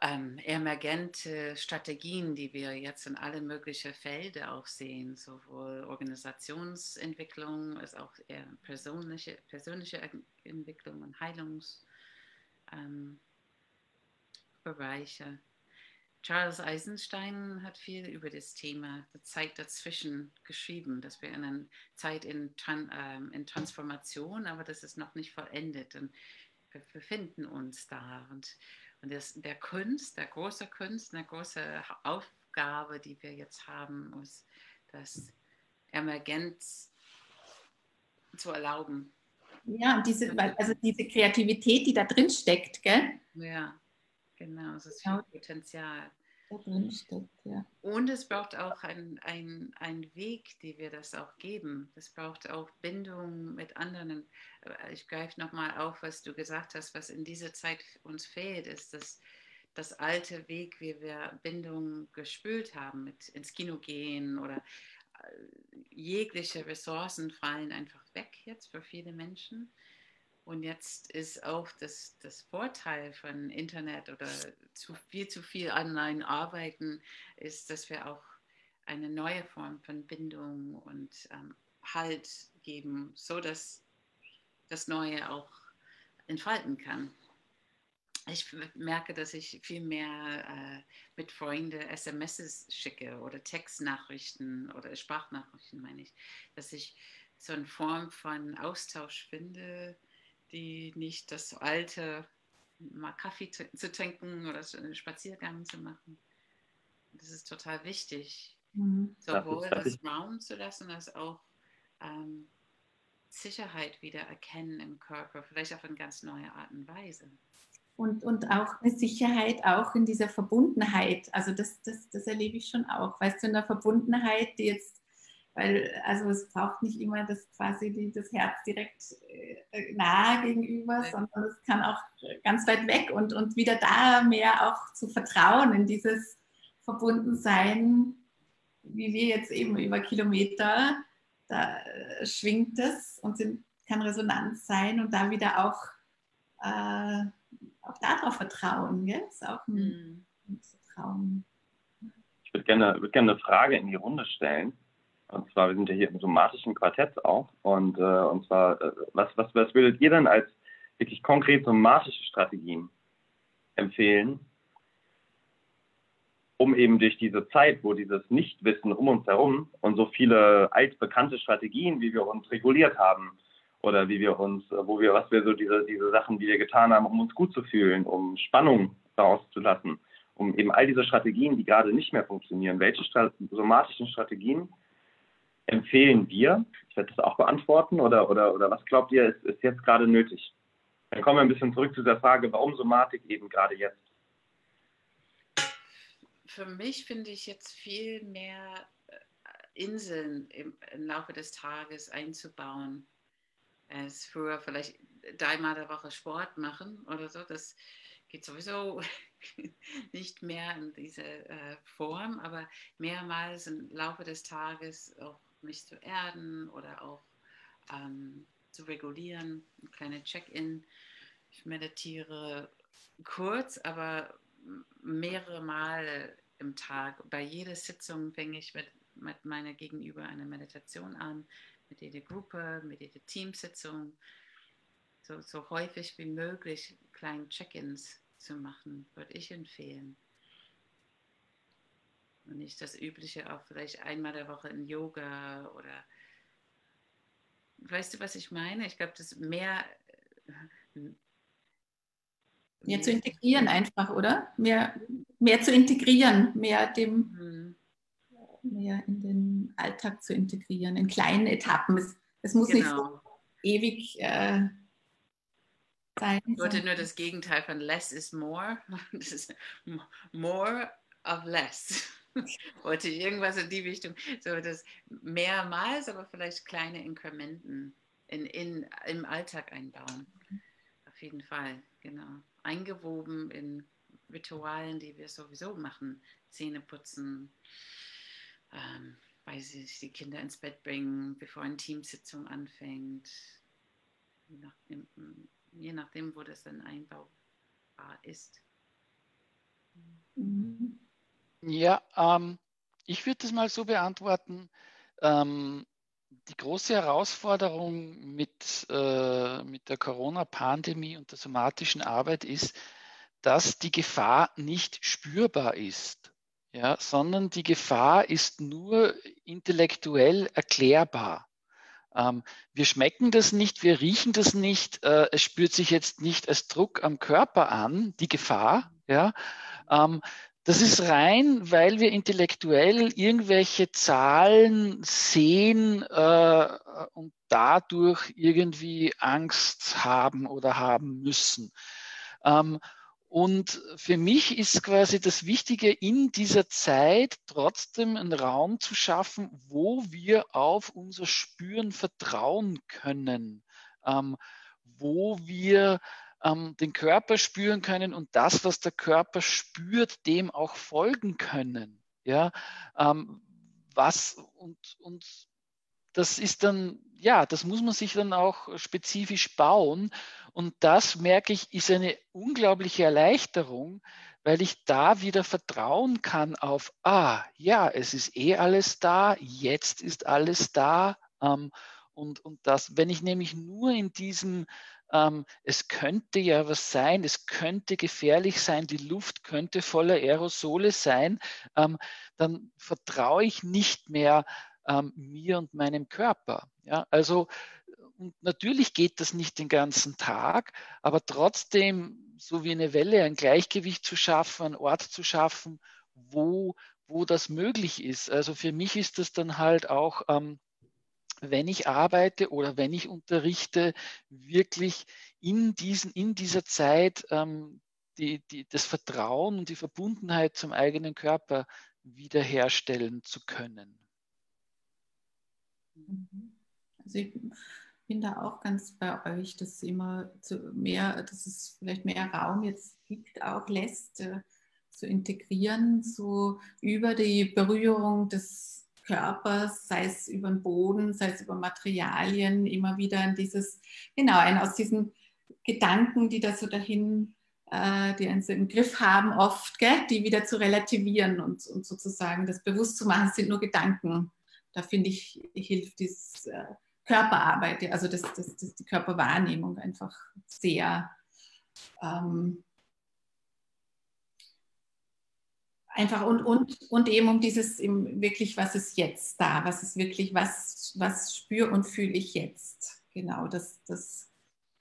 ähm, emergente Strategien, die wir jetzt in alle möglichen Felder auch sehen, sowohl Organisationsentwicklung als auch eher persönliche, persönliche Entwicklung und Heilungs. Ähm. Charles Eisenstein hat viel über das Thema der Zeit dazwischen geschrieben, dass wir in einer Zeit in, ähm, in Transformation, aber das ist noch nicht vollendet. Und wir befinden uns da. Und, und das, der Kunst, der große Kunst, eine große Aufgabe, die wir jetzt haben, ist, das Emergenz zu erlauben. Ja, diese, also diese Kreativität, die da drin steckt, gell? Ja. Genau, es ist viel Potenzial. Steckt, ja. Und es braucht auch einen ein Weg, den wir das auch geben. Es braucht auch Bindung mit anderen. Äh, ich greife nochmal auf, was du gesagt hast, was in dieser Zeit uns fehlt, ist das, das alte Weg, wie wir Bindung gespült haben, mit ins Kino gehen oder äh, jegliche Ressourcen fallen einfach weg jetzt für viele Menschen. Und jetzt ist auch das, das Vorteil von Internet oder zu viel zu viel online arbeiten, ist, dass wir auch eine neue Form von Bindung und ähm, Halt geben, so dass das Neue auch entfalten kann. Ich merke, dass ich viel mehr äh, mit Freunden SMS schicke oder Textnachrichten oder Sprachnachrichten, meine ich, dass ich so eine Form von Austausch finde, die nicht das alte, mal Kaffee zu trinken oder einen Spaziergang zu machen. Das ist total wichtig, mhm. sowohl das Raum zu lassen, als auch ähm, Sicherheit wieder erkennen im Körper, vielleicht auf eine ganz neue Art und Weise. Und, und auch eine Sicherheit auch in dieser Verbundenheit. Also das, das, das erlebe ich schon auch. Weißt du, in der Verbundenheit, die jetzt weil also es braucht nicht immer das quasi die, das Herz direkt äh, nahe gegenüber, ja. sondern es kann auch ganz weit weg und, und wieder da mehr auch zu vertrauen in dieses Verbundensein, wie wir jetzt eben über Kilometer, da äh, schwingt es und sind kann Resonanz sein und da wieder auch, äh, auch darauf vertrauen. Gell? Ist auch ein, mhm. ein Vertrauen. Ich würde gerne, würd gerne eine Frage in die Runde stellen. Und zwar, wir sind ja hier im somatischen Quartett auch. Und, äh, und zwar, äh, was, was, was würdet ihr denn als wirklich konkret somatische Strategien empfehlen, um eben durch diese Zeit, wo dieses Nichtwissen um uns herum und so viele altbekannte Strategien, wie wir uns reguliert haben oder wie wir uns, wo wir, was wir so diese, diese Sachen, die wir getan haben, um uns gut zu fühlen, um Spannung daraus zu lassen, um eben all diese Strategien, die gerade nicht mehr funktionieren, welche somatischen Strategien empfehlen wir? Ich werde das auch beantworten oder, oder, oder was glaubt ihr, ist, ist jetzt gerade nötig? Dann kommen wir ein bisschen zurück zu der Frage, warum Somatik eben gerade jetzt? Für mich finde ich jetzt viel mehr äh, Inseln im, im Laufe des Tages einzubauen. Es früher vielleicht dreimal der Woche Sport machen oder so. Das geht sowieso nicht mehr in diese äh, Form, aber mehrmals im Laufe des Tages auch mich zu erden oder auch ähm, zu regulieren, ein kleiner Check-in. Ich meditiere kurz, aber mehrere Male im Tag. Bei jeder Sitzung fange ich mit, mit meiner Gegenüber eine Meditation an, mit jeder Gruppe, mit jeder Teamsitzung. So, so häufig wie möglich kleine Check-ins zu machen, würde ich empfehlen. Und nicht das Übliche auch vielleicht einmal der Woche in Yoga oder weißt du, was ich meine? Ich glaube, das mehr. Mehr zu integrieren einfach, oder? Mehr, mehr zu integrieren, mehr dem, mhm. mehr in den Alltag zu integrieren, in kleinen Etappen. Es, es muss genau. nicht so ewig äh, sein. Ich wollte nur das Gegenteil von less is more. More of less. wollte irgendwas in die Richtung, so das mehrmals, aber vielleicht kleine Inkrementen in, in, im Alltag einbauen. Auf jeden Fall, genau. Eingewoben in Ritualen, die wir sowieso machen. Zähne putzen, ähm, weil sie die Kinder ins Bett bringen, bevor eine Teamsitzung anfängt. Je nachdem, je nachdem wo das dann einbaubar ist. Mhm. Ja, ähm, ich würde das mal so beantworten. Ähm, die große Herausforderung mit, äh, mit der Corona-Pandemie und der somatischen Arbeit ist, dass die Gefahr nicht spürbar ist, ja, sondern die Gefahr ist nur intellektuell erklärbar. Ähm, wir schmecken das nicht, wir riechen das nicht, äh, es spürt sich jetzt nicht als Druck am Körper an, die Gefahr, ja, ähm, das ist rein, weil wir intellektuell irgendwelche Zahlen sehen äh, und dadurch irgendwie Angst haben oder haben müssen. Ähm, und für mich ist quasi das Wichtige in dieser Zeit trotzdem einen Raum zu schaffen, wo wir auf unser Spüren vertrauen können, ähm, wo wir ähm, den Körper spüren können und das, was der Körper spürt, dem auch folgen können. Ja, ähm, was und, und das ist dann, ja, das muss man sich dann auch spezifisch bauen. Und das merke ich, ist eine unglaubliche Erleichterung, weil ich da wieder vertrauen kann auf, ah, ja, es ist eh alles da, jetzt ist alles da. Ähm, und, und das, wenn ich nämlich nur in diesem ähm, es könnte ja was sein, es könnte gefährlich sein, die Luft könnte voller Aerosole sein, ähm, dann vertraue ich nicht mehr ähm, mir und meinem Körper. Ja? Also natürlich geht das nicht den ganzen Tag, aber trotzdem so wie eine Welle ein Gleichgewicht zu schaffen, einen Ort zu schaffen, wo, wo das möglich ist. Also für mich ist das dann halt auch ähm, wenn ich arbeite oder wenn ich unterrichte, wirklich in, diesen, in dieser Zeit ähm, die, die, das Vertrauen und die Verbundenheit zum eigenen Körper wiederherstellen zu können. Mhm. Also ich bin da auch ganz bei euch, dass immer mehr, dass es vielleicht mehr Raum jetzt gibt, auch lässt, äh, zu integrieren, so über die Berührung des Körpers, sei es über den Boden, sei es über Materialien, immer wieder in dieses, genau, ein aus diesen Gedanken, die da so dahin, äh, die einen so im Griff haben oft, gell, die wieder zu relativieren und, und sozusagen das bewusst zu machen, sind nur Gedanken. Da finde ich, hilft dieses äh, Körperarbeit, also das, das, das, die Körperwahrnehmung einfach sehr ähm, einfach und, und, und eben um dieses wirklich, was ist jetzt da, was ist wirklich, was, was spüre und fühle ich jetzt. Genau, das, das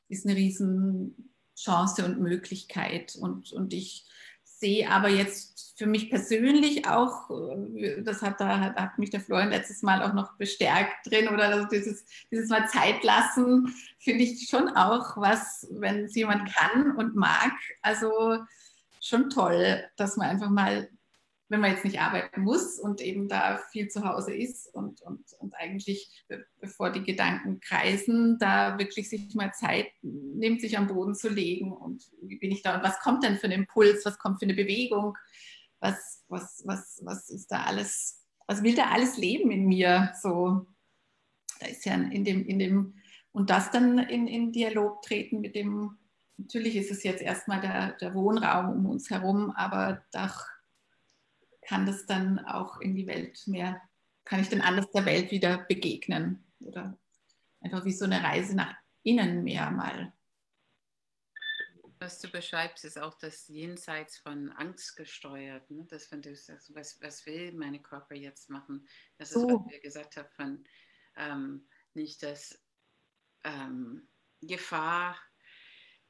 ist eine Riesenchance und Möglichkeit. Und, und ich sehe aber jetzt für mich persönlich auch, äh, das hat, da, hat, mich der Florian letztes Mal auch noch bestärkt drin, oder also dieses, dieses Mal Zeit lassen, finde ich schon auch was, wenn es jemand kann und mag. Also schon toll, dass man einfach mal wenn man jetzt nicht arbeiten muss und eben da viel zu Hause ist und, und, und eigentlich, bevor die Gedanken kreisen, da wirklich sich mal Zeit nimmt, sich am Boden zu legen und wie bin ich da und was kommt denn für ein Impuls, was kommt für eine Bewegung, was, was, was, was ist da alles, was will da alles leben in mir? So, da ist ja in dem, in dem, und das dann in, in Dialog treten mit dem, natürlich ist es jetzt erstmal der, der Wohnraum um uns herum, aber doch kann das dann auch in die Welt mehr, kann ich dann anders der Welt wieder begegnen oder einfach wie so eine Reise nach innen mehr mal. Was du beschreibst, ist auch das Jenseits von Angst gesteuert. Ne? Das, wenn du sagst, was, was will mein Körper jetzt machen? Das ist, was wir gesagt haben, von ähm, nicht das ähm, Gefahr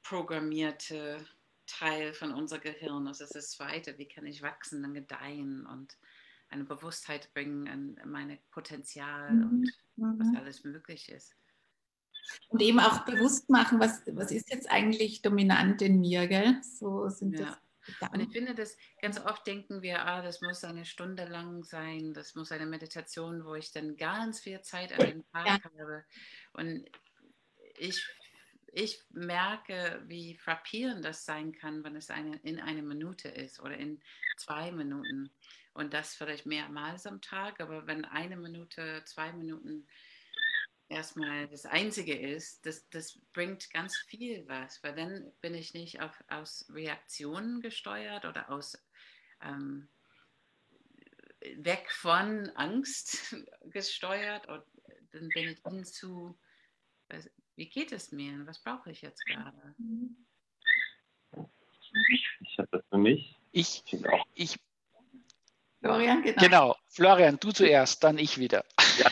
programmierte Teil von unser Gehirn. Das ist das Zweite. Wie kann ich wachsen und gedeihen und eine Bewusstheit bringen an mein Potenzial mhm. und was mhm. alles möglich ist. Und eben auch bewusst machen, was, was ist jetzt eigentlich dominant in mir, gell? So sind ja. das. Und ich finde, dass ganz oft denken wir, ah, das muss eine Stunde lang sein, das muss eine Meditation, wo ich dann ganz viel Zeit an den Tag ja. habe. Und ich ich merke, wie frappierend das sein kann, wenn es eine, in einer Minute ist oder in zwei Minuten. Und das vielleicht mehrmals am Tag, aber wenn eine Minute, zwei Minuten erstmal das Einzige ist, das, das bringt ganz viel was, weil dann bin ich nicht auf, aus Reaktionen gesteuert oder aus ähm, weg von Angst gesteuert und dann bin ich hinzu wie geht es mir? Was brauche ich jetzt gerade? Ich habe das für mich. Ich, ich, Florian, genau. genau. Florian, du zuerst, dann ich wieder. Ja,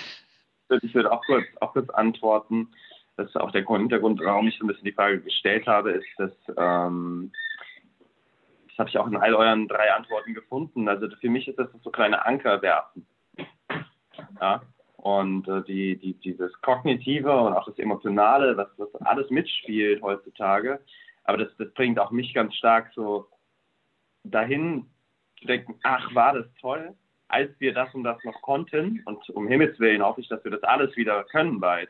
ich würde auch kurz, auch kurz antworten. Das ist auch der Hintergrund, warum ich so ein bisschen die Frage gestellt habe, ist, dass ähm, das habe ich auch in all euren drei Antworten gefunden. Also für mich ist das so kleine Anker werfen. Ja, und äh, die, die, dieses Kognitive und auch das Emotionale, was, was alles mitspielt heutzutage. Aber das, das bringt auch mich ganz stark so dahin zu denken, ach, war das toll, als wir das und das noch konnten. Und um Himmels Willen hoffe ich, dass wir das alles wieder können bald.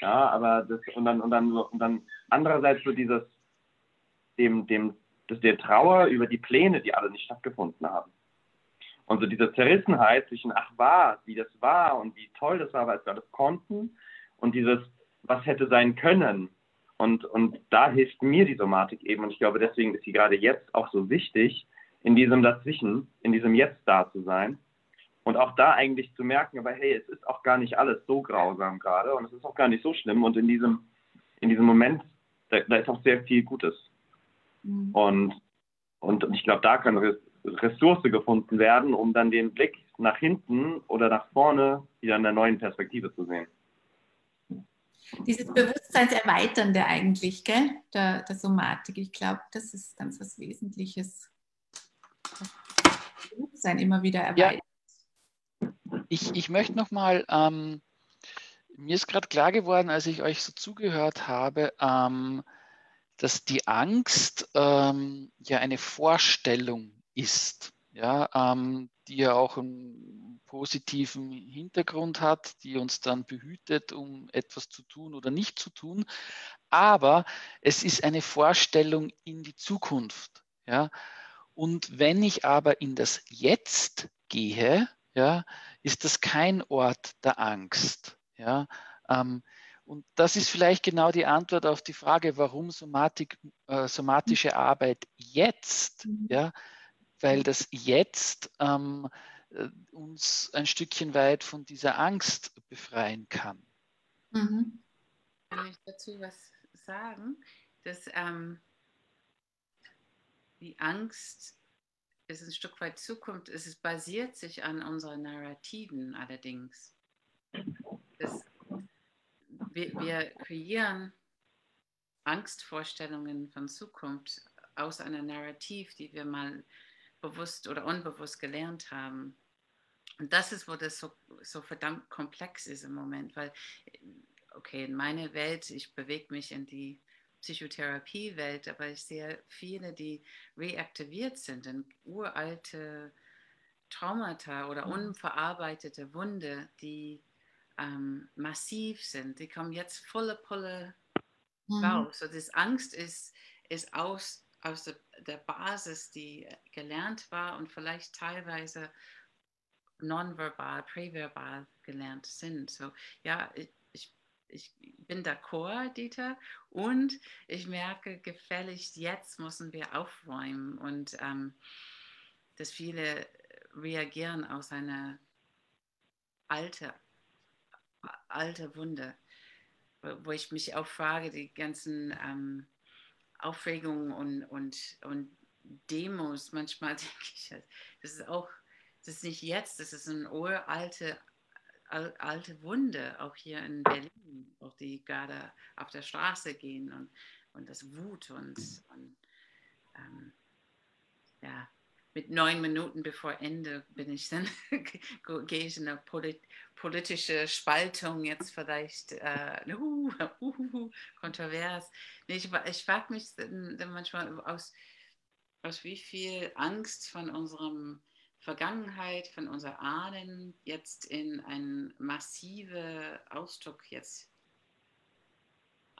Ja, aber das, und dann, und dann, und dann andererseits so dieses, dem, dem, das der Trauer über die Pläne, die alle nicht stattgefunden haben. Und so diese Zerrissenheit zwischen, ach war, wie das war und wie toll das war, als wir das konnten und dieses, was hätte sein können. Und, und da hilft mir die Somatik eben. Und ich glaube, deswegen ist sie gerade jetzt auch so wichtig, in diesem Dazwischen, in diesem Jetzt da zu sein. Und auch da eigentlich zu merken, aber hey, es ist auch gar nicht alles so grausam gerade und es ist auch gar nicht so schlimm. Und in diesem, in diesem Moment, da, da ist auch sehr viel Gutes. Mhm. Und, und, und ich glaube, da kann Ressource gefunden werden, um dann den Blick nach hinten oder nach vorne wieder in einer neuen Perspektive zu sehen. Dieses Bewusstseinserweiternde eigentlich, gell? Der, der Somatik, ich glaube, das ist ganz was Wesentliches. Das Bewusstsein immer wieder erweitern. Ja. Ich, ich möchte nochmal, ähm, mir ist gerade klar geworden, als ich euch so zugehört habe, ähm, dass die Angst ähm, ja eine Vorstellung ist, ja, ähm, die ja auch einen positiven Hintergrund hat, die uns dann behütet, um etwas zu tun oder nicht zu tun. Aber es ist eine Vorstellung in die Zukunft. Ja. Und wenn ich aber in das Jetzt gehe, ja, ist das kein Ort der Angst. Ja, ähm, und das ist vielleicht genau die Antwort auf die Frage, warum Somatik, äh, somatische Arbeit jetzt, mhm. ja, weil das jetzt ähm, äh, uns ein Stückchen weit von dieser Angst befreien kann. Mhm. Kann ich dazu was sagen? Dass ähm, die Angst ist ein Stück weit Zukunft, es basiert sich an unseren Narrativen allerdings. Das, wir, wir kreieren Angstvorstellungen von Zukunft aus einer Narrativ, die wir mal bewusst oder unbewusst gelernt haben. Und das ist, wo das so, so verdammt komplex ist im Moment, weil, okay, in meiner Welt, ich bewege mich in die Psychotherapiewelt, aber ich sehe viele, die reaktiviert sind in uralte Traumata oder mhm. unverarbeitete Wunde, die ähm, massiv sind. Die kommen jetzt volle Pulle mhm. raus. So das Angst ist, ist aus, aus der, der Basis, die gelernt war und vielleicht teilweise nonverbal, präverbal gelernt sind. So, ja, ich, ich bin d'accord, Dieter, und ich merke, gefälligst jetzt müssen wir aufräumen und ähm, dass viele reagieren aus einer alte, alte Wunde, wo ich mich auch frage, die ganzen ähm, Aufregungen und, und, und Demos, manchmal denke ich, das ist auch, das ist nicht jetzt, das ist eine uralte alte Wunde, auch hier in Berlin, auch die gerade auf der Straße gehen und, und das Wut und, und ähm, ja, mit neun Minuten bevor Ende bin ich dann, gehe ich in eine polit politische Spaltung, jetzt vielleicht äh, uh, uh, uh, kontrovers. Nee, ich ich frage mich dann manchmal aus, aus wie viel Angst von unserem Vergangenheit, von unseren Ahnen jetzt in einen massiven Ausdruck jetzt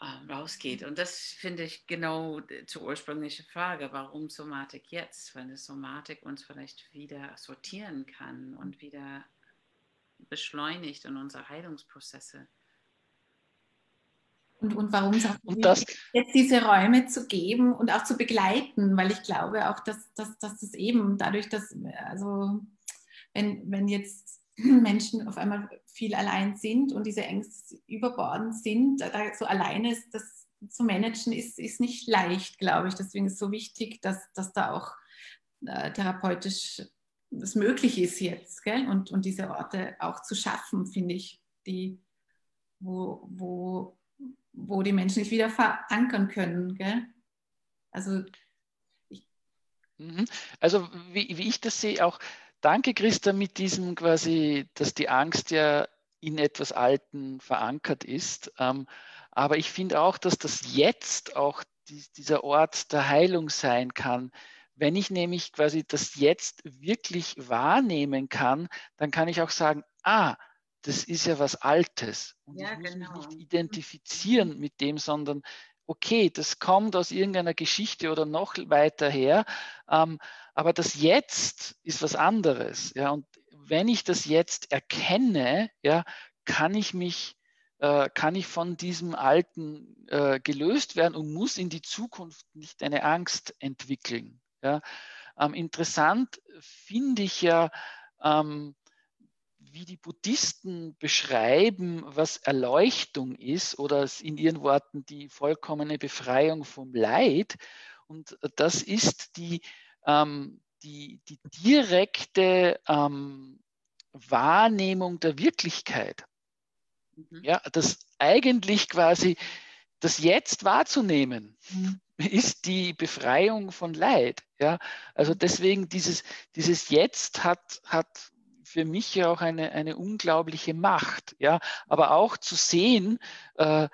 äh, rausgeht. Und das finde ich genau zur ursprünglichen Frage, warum Somatik jetzt? Weil die Somatik uns vielleicht wieder sortieren kann und wieder beschleunigt in unsere Heilungsprozesse. Und, und warum es auch und das, jetzt diese Räume zu geben und auch zu begleiten, weil ich glaube auch, dass, dass, dass das eben dadurch, dass, also wenn, wenn jetzt Menschen auf einmal viel allein sind und diese Ängste überbordend sind, da so alleine ist das zu managen, ist, ist nicht leicht, glaube ich. Deswegen ist es so wichtig, dass, dass da auch äh, therapeutisch das möglich ist jetzt gell? Und, und diese Orte auch zu schaffen, finde ich, die, wo, wo wo die Menschen sich wieder verankern können. Gell? Also, mhm. also wie, wie ich das sehe, auch danke Christa mit diesem quasi, dass die Angst ja in etwas Alten verankert ist. Ähm, aber ich finde auch, dass das jetzt auch die, dieser Ort der Heilung sein kann. Wenn ich nämlich quasi das jetzt wirklich wahrnehmen kann, dann kann ich auch sagen, ah, das ist ja was Altes. Und ja, ich muss genau. mich nicht identifizieren mit dem, sondern okay, das kommt aus irgendeiner Geschichte oder noch weiter her. Ähm, aber das Jetzt ist was anderes. Ja, und wenn ich das Jetzt erkenne, ja, kann ich mich, äh, kann ich von diesem Alten äh, gelöst werden und muss in die Zukunft nicht eine Angst entwickeln. Ja. Ähm, interessant finde ich ja, ähm, wie die Buddhisten beschreiben, was Erleuchtung ist oder in ihren Worten die vollkommene Befreiung vom Leid. Und das ist die, ähm, die, die direkte ähm, Wahrnehmung der Wirklichkeit. Mhm. Ja, das eigentlich quasi das Jetzt wahrzunehmen, mhm. ist die Befreiung von Leid. Ja, also deswegen dieses, dieses Jetzt hat, hat für mich ja auch eine, eine unglaubliche Macht. Ja? Aber auch zu sehen, äh,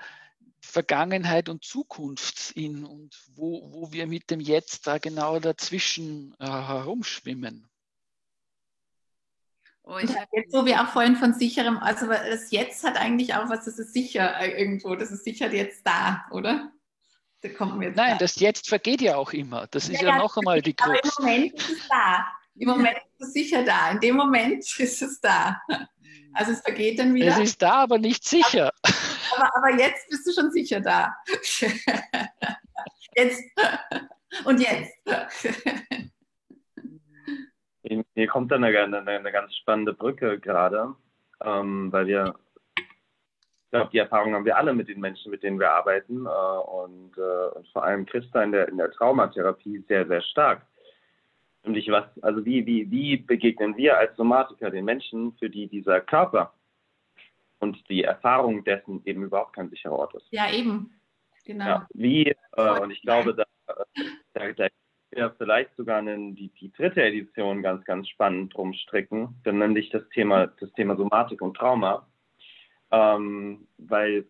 Vergangenheit und Zukunft in und wo, wo wir mit dem Jetzt da genau dazwischen äh, herumschwimmen. Oh, jetzt, wo wir auch vorhin von sicherem, also das Jetzt hat eigentlich auch was, das ist sicher äh, irgendwo, das ist sicher jetzt da, oder? Da Nein, da. das Jetzt vergeht ja auch immer. Das ist ja, ja noch einmal die Krux. Aber im Moment ist es da. Im Moment ist es sicher da. In dem Moment ist es da. Also es vergeht dann wieder. Es ist da, aber nicht sicher. Aber, aber jetzt bist du schon sicher da. Jetzt. Und jetzt. Mir kommt da eine, eine, eine ganz spannende Brücke gerade, ähm, weil wir, ich glaube, die Erfahrung haben wir alle mit den Menschen, mit denen wir arbeiten äh, und, äh, und, vor allem Christa in der, in der Traumatherapie sehr, sehr stark. Nämlich was, also wie, wie, wie begegnen wir als Somatiker den Menschen, für die dieser Körper und die Erfahrung dessen eben überhaupt kein sicherer Ort ist? Ja, eben. Genau. Ja, wie, äh, und ich glaube, da, da, da ja vielleicht sogar einen, die, die dritte Edition ganz, ganz spannend drum stricken. Dann nenne ich das Thema, das Thema Somatik und Trauma. Ähm, weil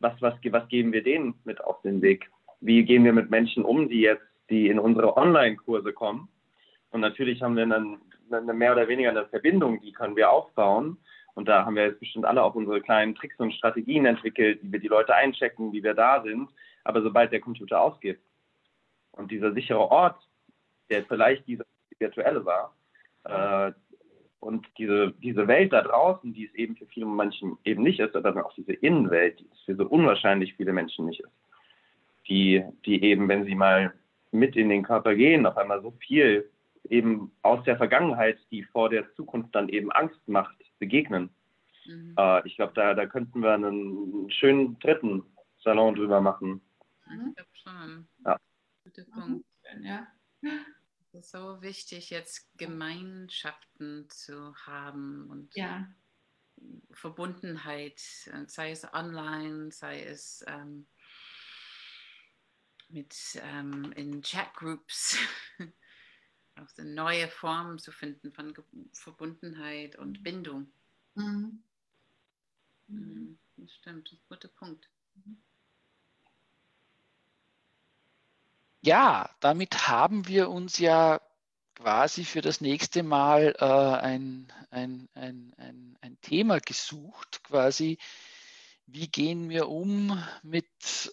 was, was, was geben wir denen mit auf den Weg? Wie gehen wir mit Menschen um, die jetzt, die in unsere Online-Kurse kommen? Und natürlich haben wir dann eine mehr oder weniger eine Verbindung, die können wir aufbauen. Und da haben wir jetzt bestimmt alle auch unsere kleinen Tricks und Strategien entwickelt, wie wir die Leute einchecken, wie wir da sind. Aber sobald der Computer ausgeht und dieser sichere Ort, der vielleicht dieser virtuelle war, äh, und diese, diese Welt da draußen, die es eben für viele Menschen eben nicht ist, aber dann auch diese Innenwelt, die es für so unwahrscheinlich viele Menschen nicht ist, die, die eben, wenn sie mal mit in den Körper gehen, auf einmal so viel eben aus der Vergangenheit, die vor der Zukunft dann eben Angst macht, begegnen. Mhm. Äh, ich glaube, da, da könnten wir einen schönen dritten Salon drüber machen. Mhm. Ich glaube schon. Ja. Guter Punkt. Ja. Es ist so wichtig, jetzt Gemeinschaften zu haben und ja. Verbundenheit, sei es online, sei es ähm, mit ähm, in Chatgroups, auch eine neue Form zu finden von Ge Verbundenheit und Bindung. Mhm. Mhm. Das stimmt, das ist ein guter Punkt. Mhm. Ja, damit haben wir uns ja quasi für das nächste Mal äh, ein, ein, ein, ein, ein Thema gesucht, quasi, wie gehen wir um mit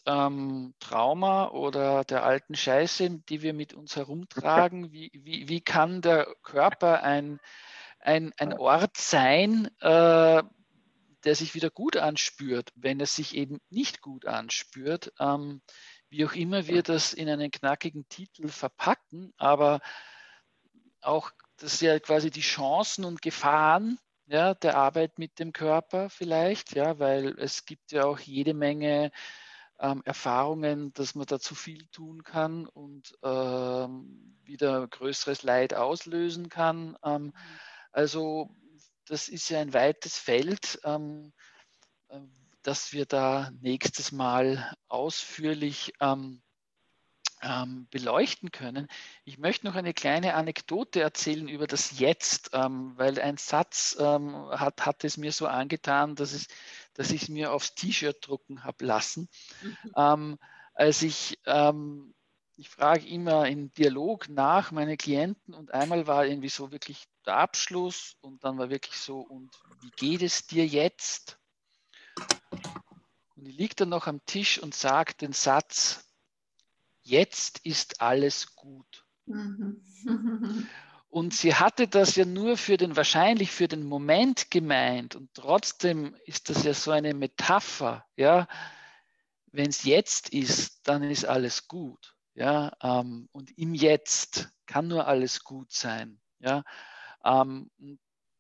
ähm, Trauma oder der alten Scheiße, die wir mit uns herumtragen? Wie, wie, wie kann der Körper ein, ein, ein Ort sein, äh, der sich wieder gut anspürt, wenn es sich eben nicht gut anspürt? Ähm, wie auch immer wir das in einen knackigen Titel verpacken, aber auch das ist ja quasi die Chancen und Gefahren ja, der Arbeit mit dem Körper vielleicht, ja, weil es gibt ja auch jede Menge ähm, Erfahrungen, dass man da zu viel tun kann und ähm, wieder größeres Leid auslösen kann. Ähm, mhm. also das ist ja ein weites Feld, ähm, äh, dass wir da nächstes Mal ausführlich ähm, ähm, beleuchten können. Ich möchte noch eine kleine Anekdote erzählen über das Jetzt, ähm, weil ein Satz ähm, hat, hat es mir so angetan, dass, es, dass ich es mir aufs T-Shirt drucken habe lassen. Mhm. Ähm, als ich, ähm, ich frage immer im Dialog nach meine Klienten und einmal war irgendwie so wirklich der Abschluss und dann war wirklich so, und wie geht es dir jetzt? Und die liegt dann noch am Tisch und sagt den Satz, jetzt ist alles gut. Und sie hatte das ja nur für den, wahrscheinlich für den Moment gemeint. Und trotzdem ist das ja so eine Metapher. Ja, wenn es jetzt ist, dann ist alles gut. Ja, ähm, und im Jetzt kann nur alles gut sein. Ja, ähm,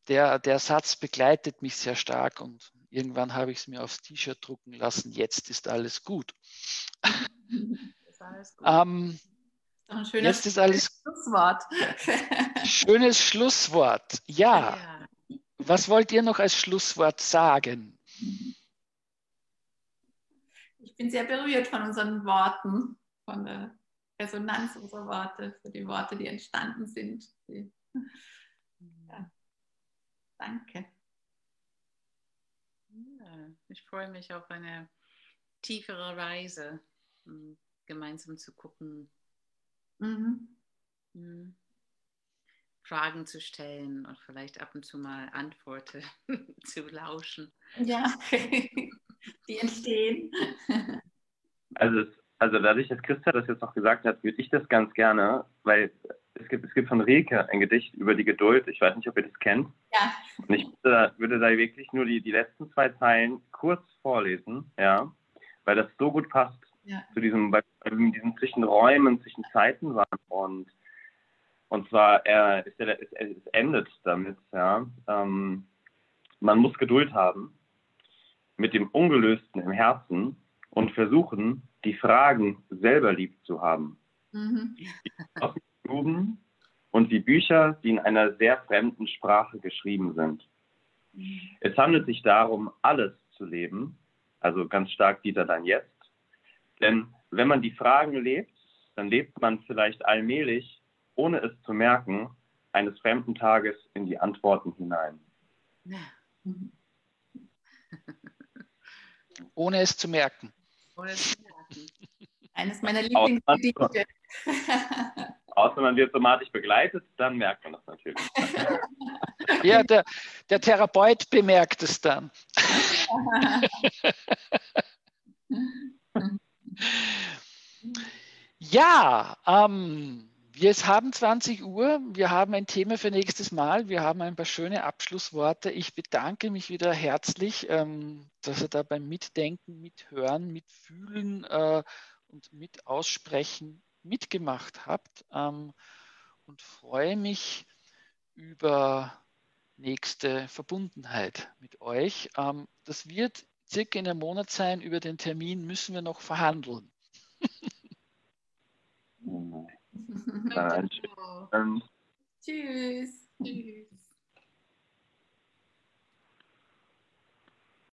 der, der Satz begleitet mich sehr stark und irgendwann habe ich es mir aufs T-Shirt drucken lassen. Jetzt ist alles gut. Ist alles gut. ähm, ein schönes, jetzt ist alles Schlusswort. schönes Schlusswort. Ja. ja. Was wollt ihr noch als Schlusswort sagen? Ich bin sehr berührt von unseren Worten, von der Resonanz unserer Worte, für die Worte, die entstanden sind. Ja. Danke. Ja, ich freue mich auf eine tiefere Reise, um gemeinsam zu gucken, mhm. Hm, Fragen zu stellen und vielleicht ab und zu mal Antworten zu lauschen. Ja, die entstehen. Also, also dadurch, dass Christa das jetzt noch gesagt hat, würde ich das ganz gerne, weil es gibt, es gibt von Rilke ein Gedicht über die Geduld. Ich weiß nicht, ob ihr das kennt. Ja. Und ich würde, würde da wirklich nur die, die letzten zwei Zeilen kurz vorlesen, ja, weil das so gut passt ja. zu diesem, bei, diesen zwischen Räumen, zwischen Zeiten waren. Und, und zwar, er, es, es endet damit, ja. Ähm, man muss Geduld haben mit dem Ungelösten im Herzen und versuchen, die Fragen selber lieb zu haben. Mhm. Und die Bücher, die in einer sehr fremden Sprache geschrieben sind. Mhm. Es handelt sich darum, alles zu leben, also ganz stark Dieter dann jetzt. Denn wenn man die Fragen lebt, dann lebt man vielleicht allmählich, ohne es zu merken, eines fremden Tages in die Antworten hinein. Ohne es zu merken. Eines meiner Lieblingsgedichte. Außer man wird somatisch begleitet, dann merkt man das natürlich. Ja, der, der Therapeut bemerkt es dann. ja, ähm, wir haben 20 Uhr, wir haben ein Thema für nächstes Mal, wir haben ein paar schöne Abschlussworte. Ich bedanke mich wieder herzlich, ähm, dass ihr da beim Mitdenken, Mithören, Mitfühlen äh, und mit Aussprechen mitgemacht habt ähm, und freue mich über nächste Verbundenheit mit euch. Ähm, das wird circa in einem Monat sein. Über den Termin müssen wir noch verhandeln. Tschüss. Tschüss.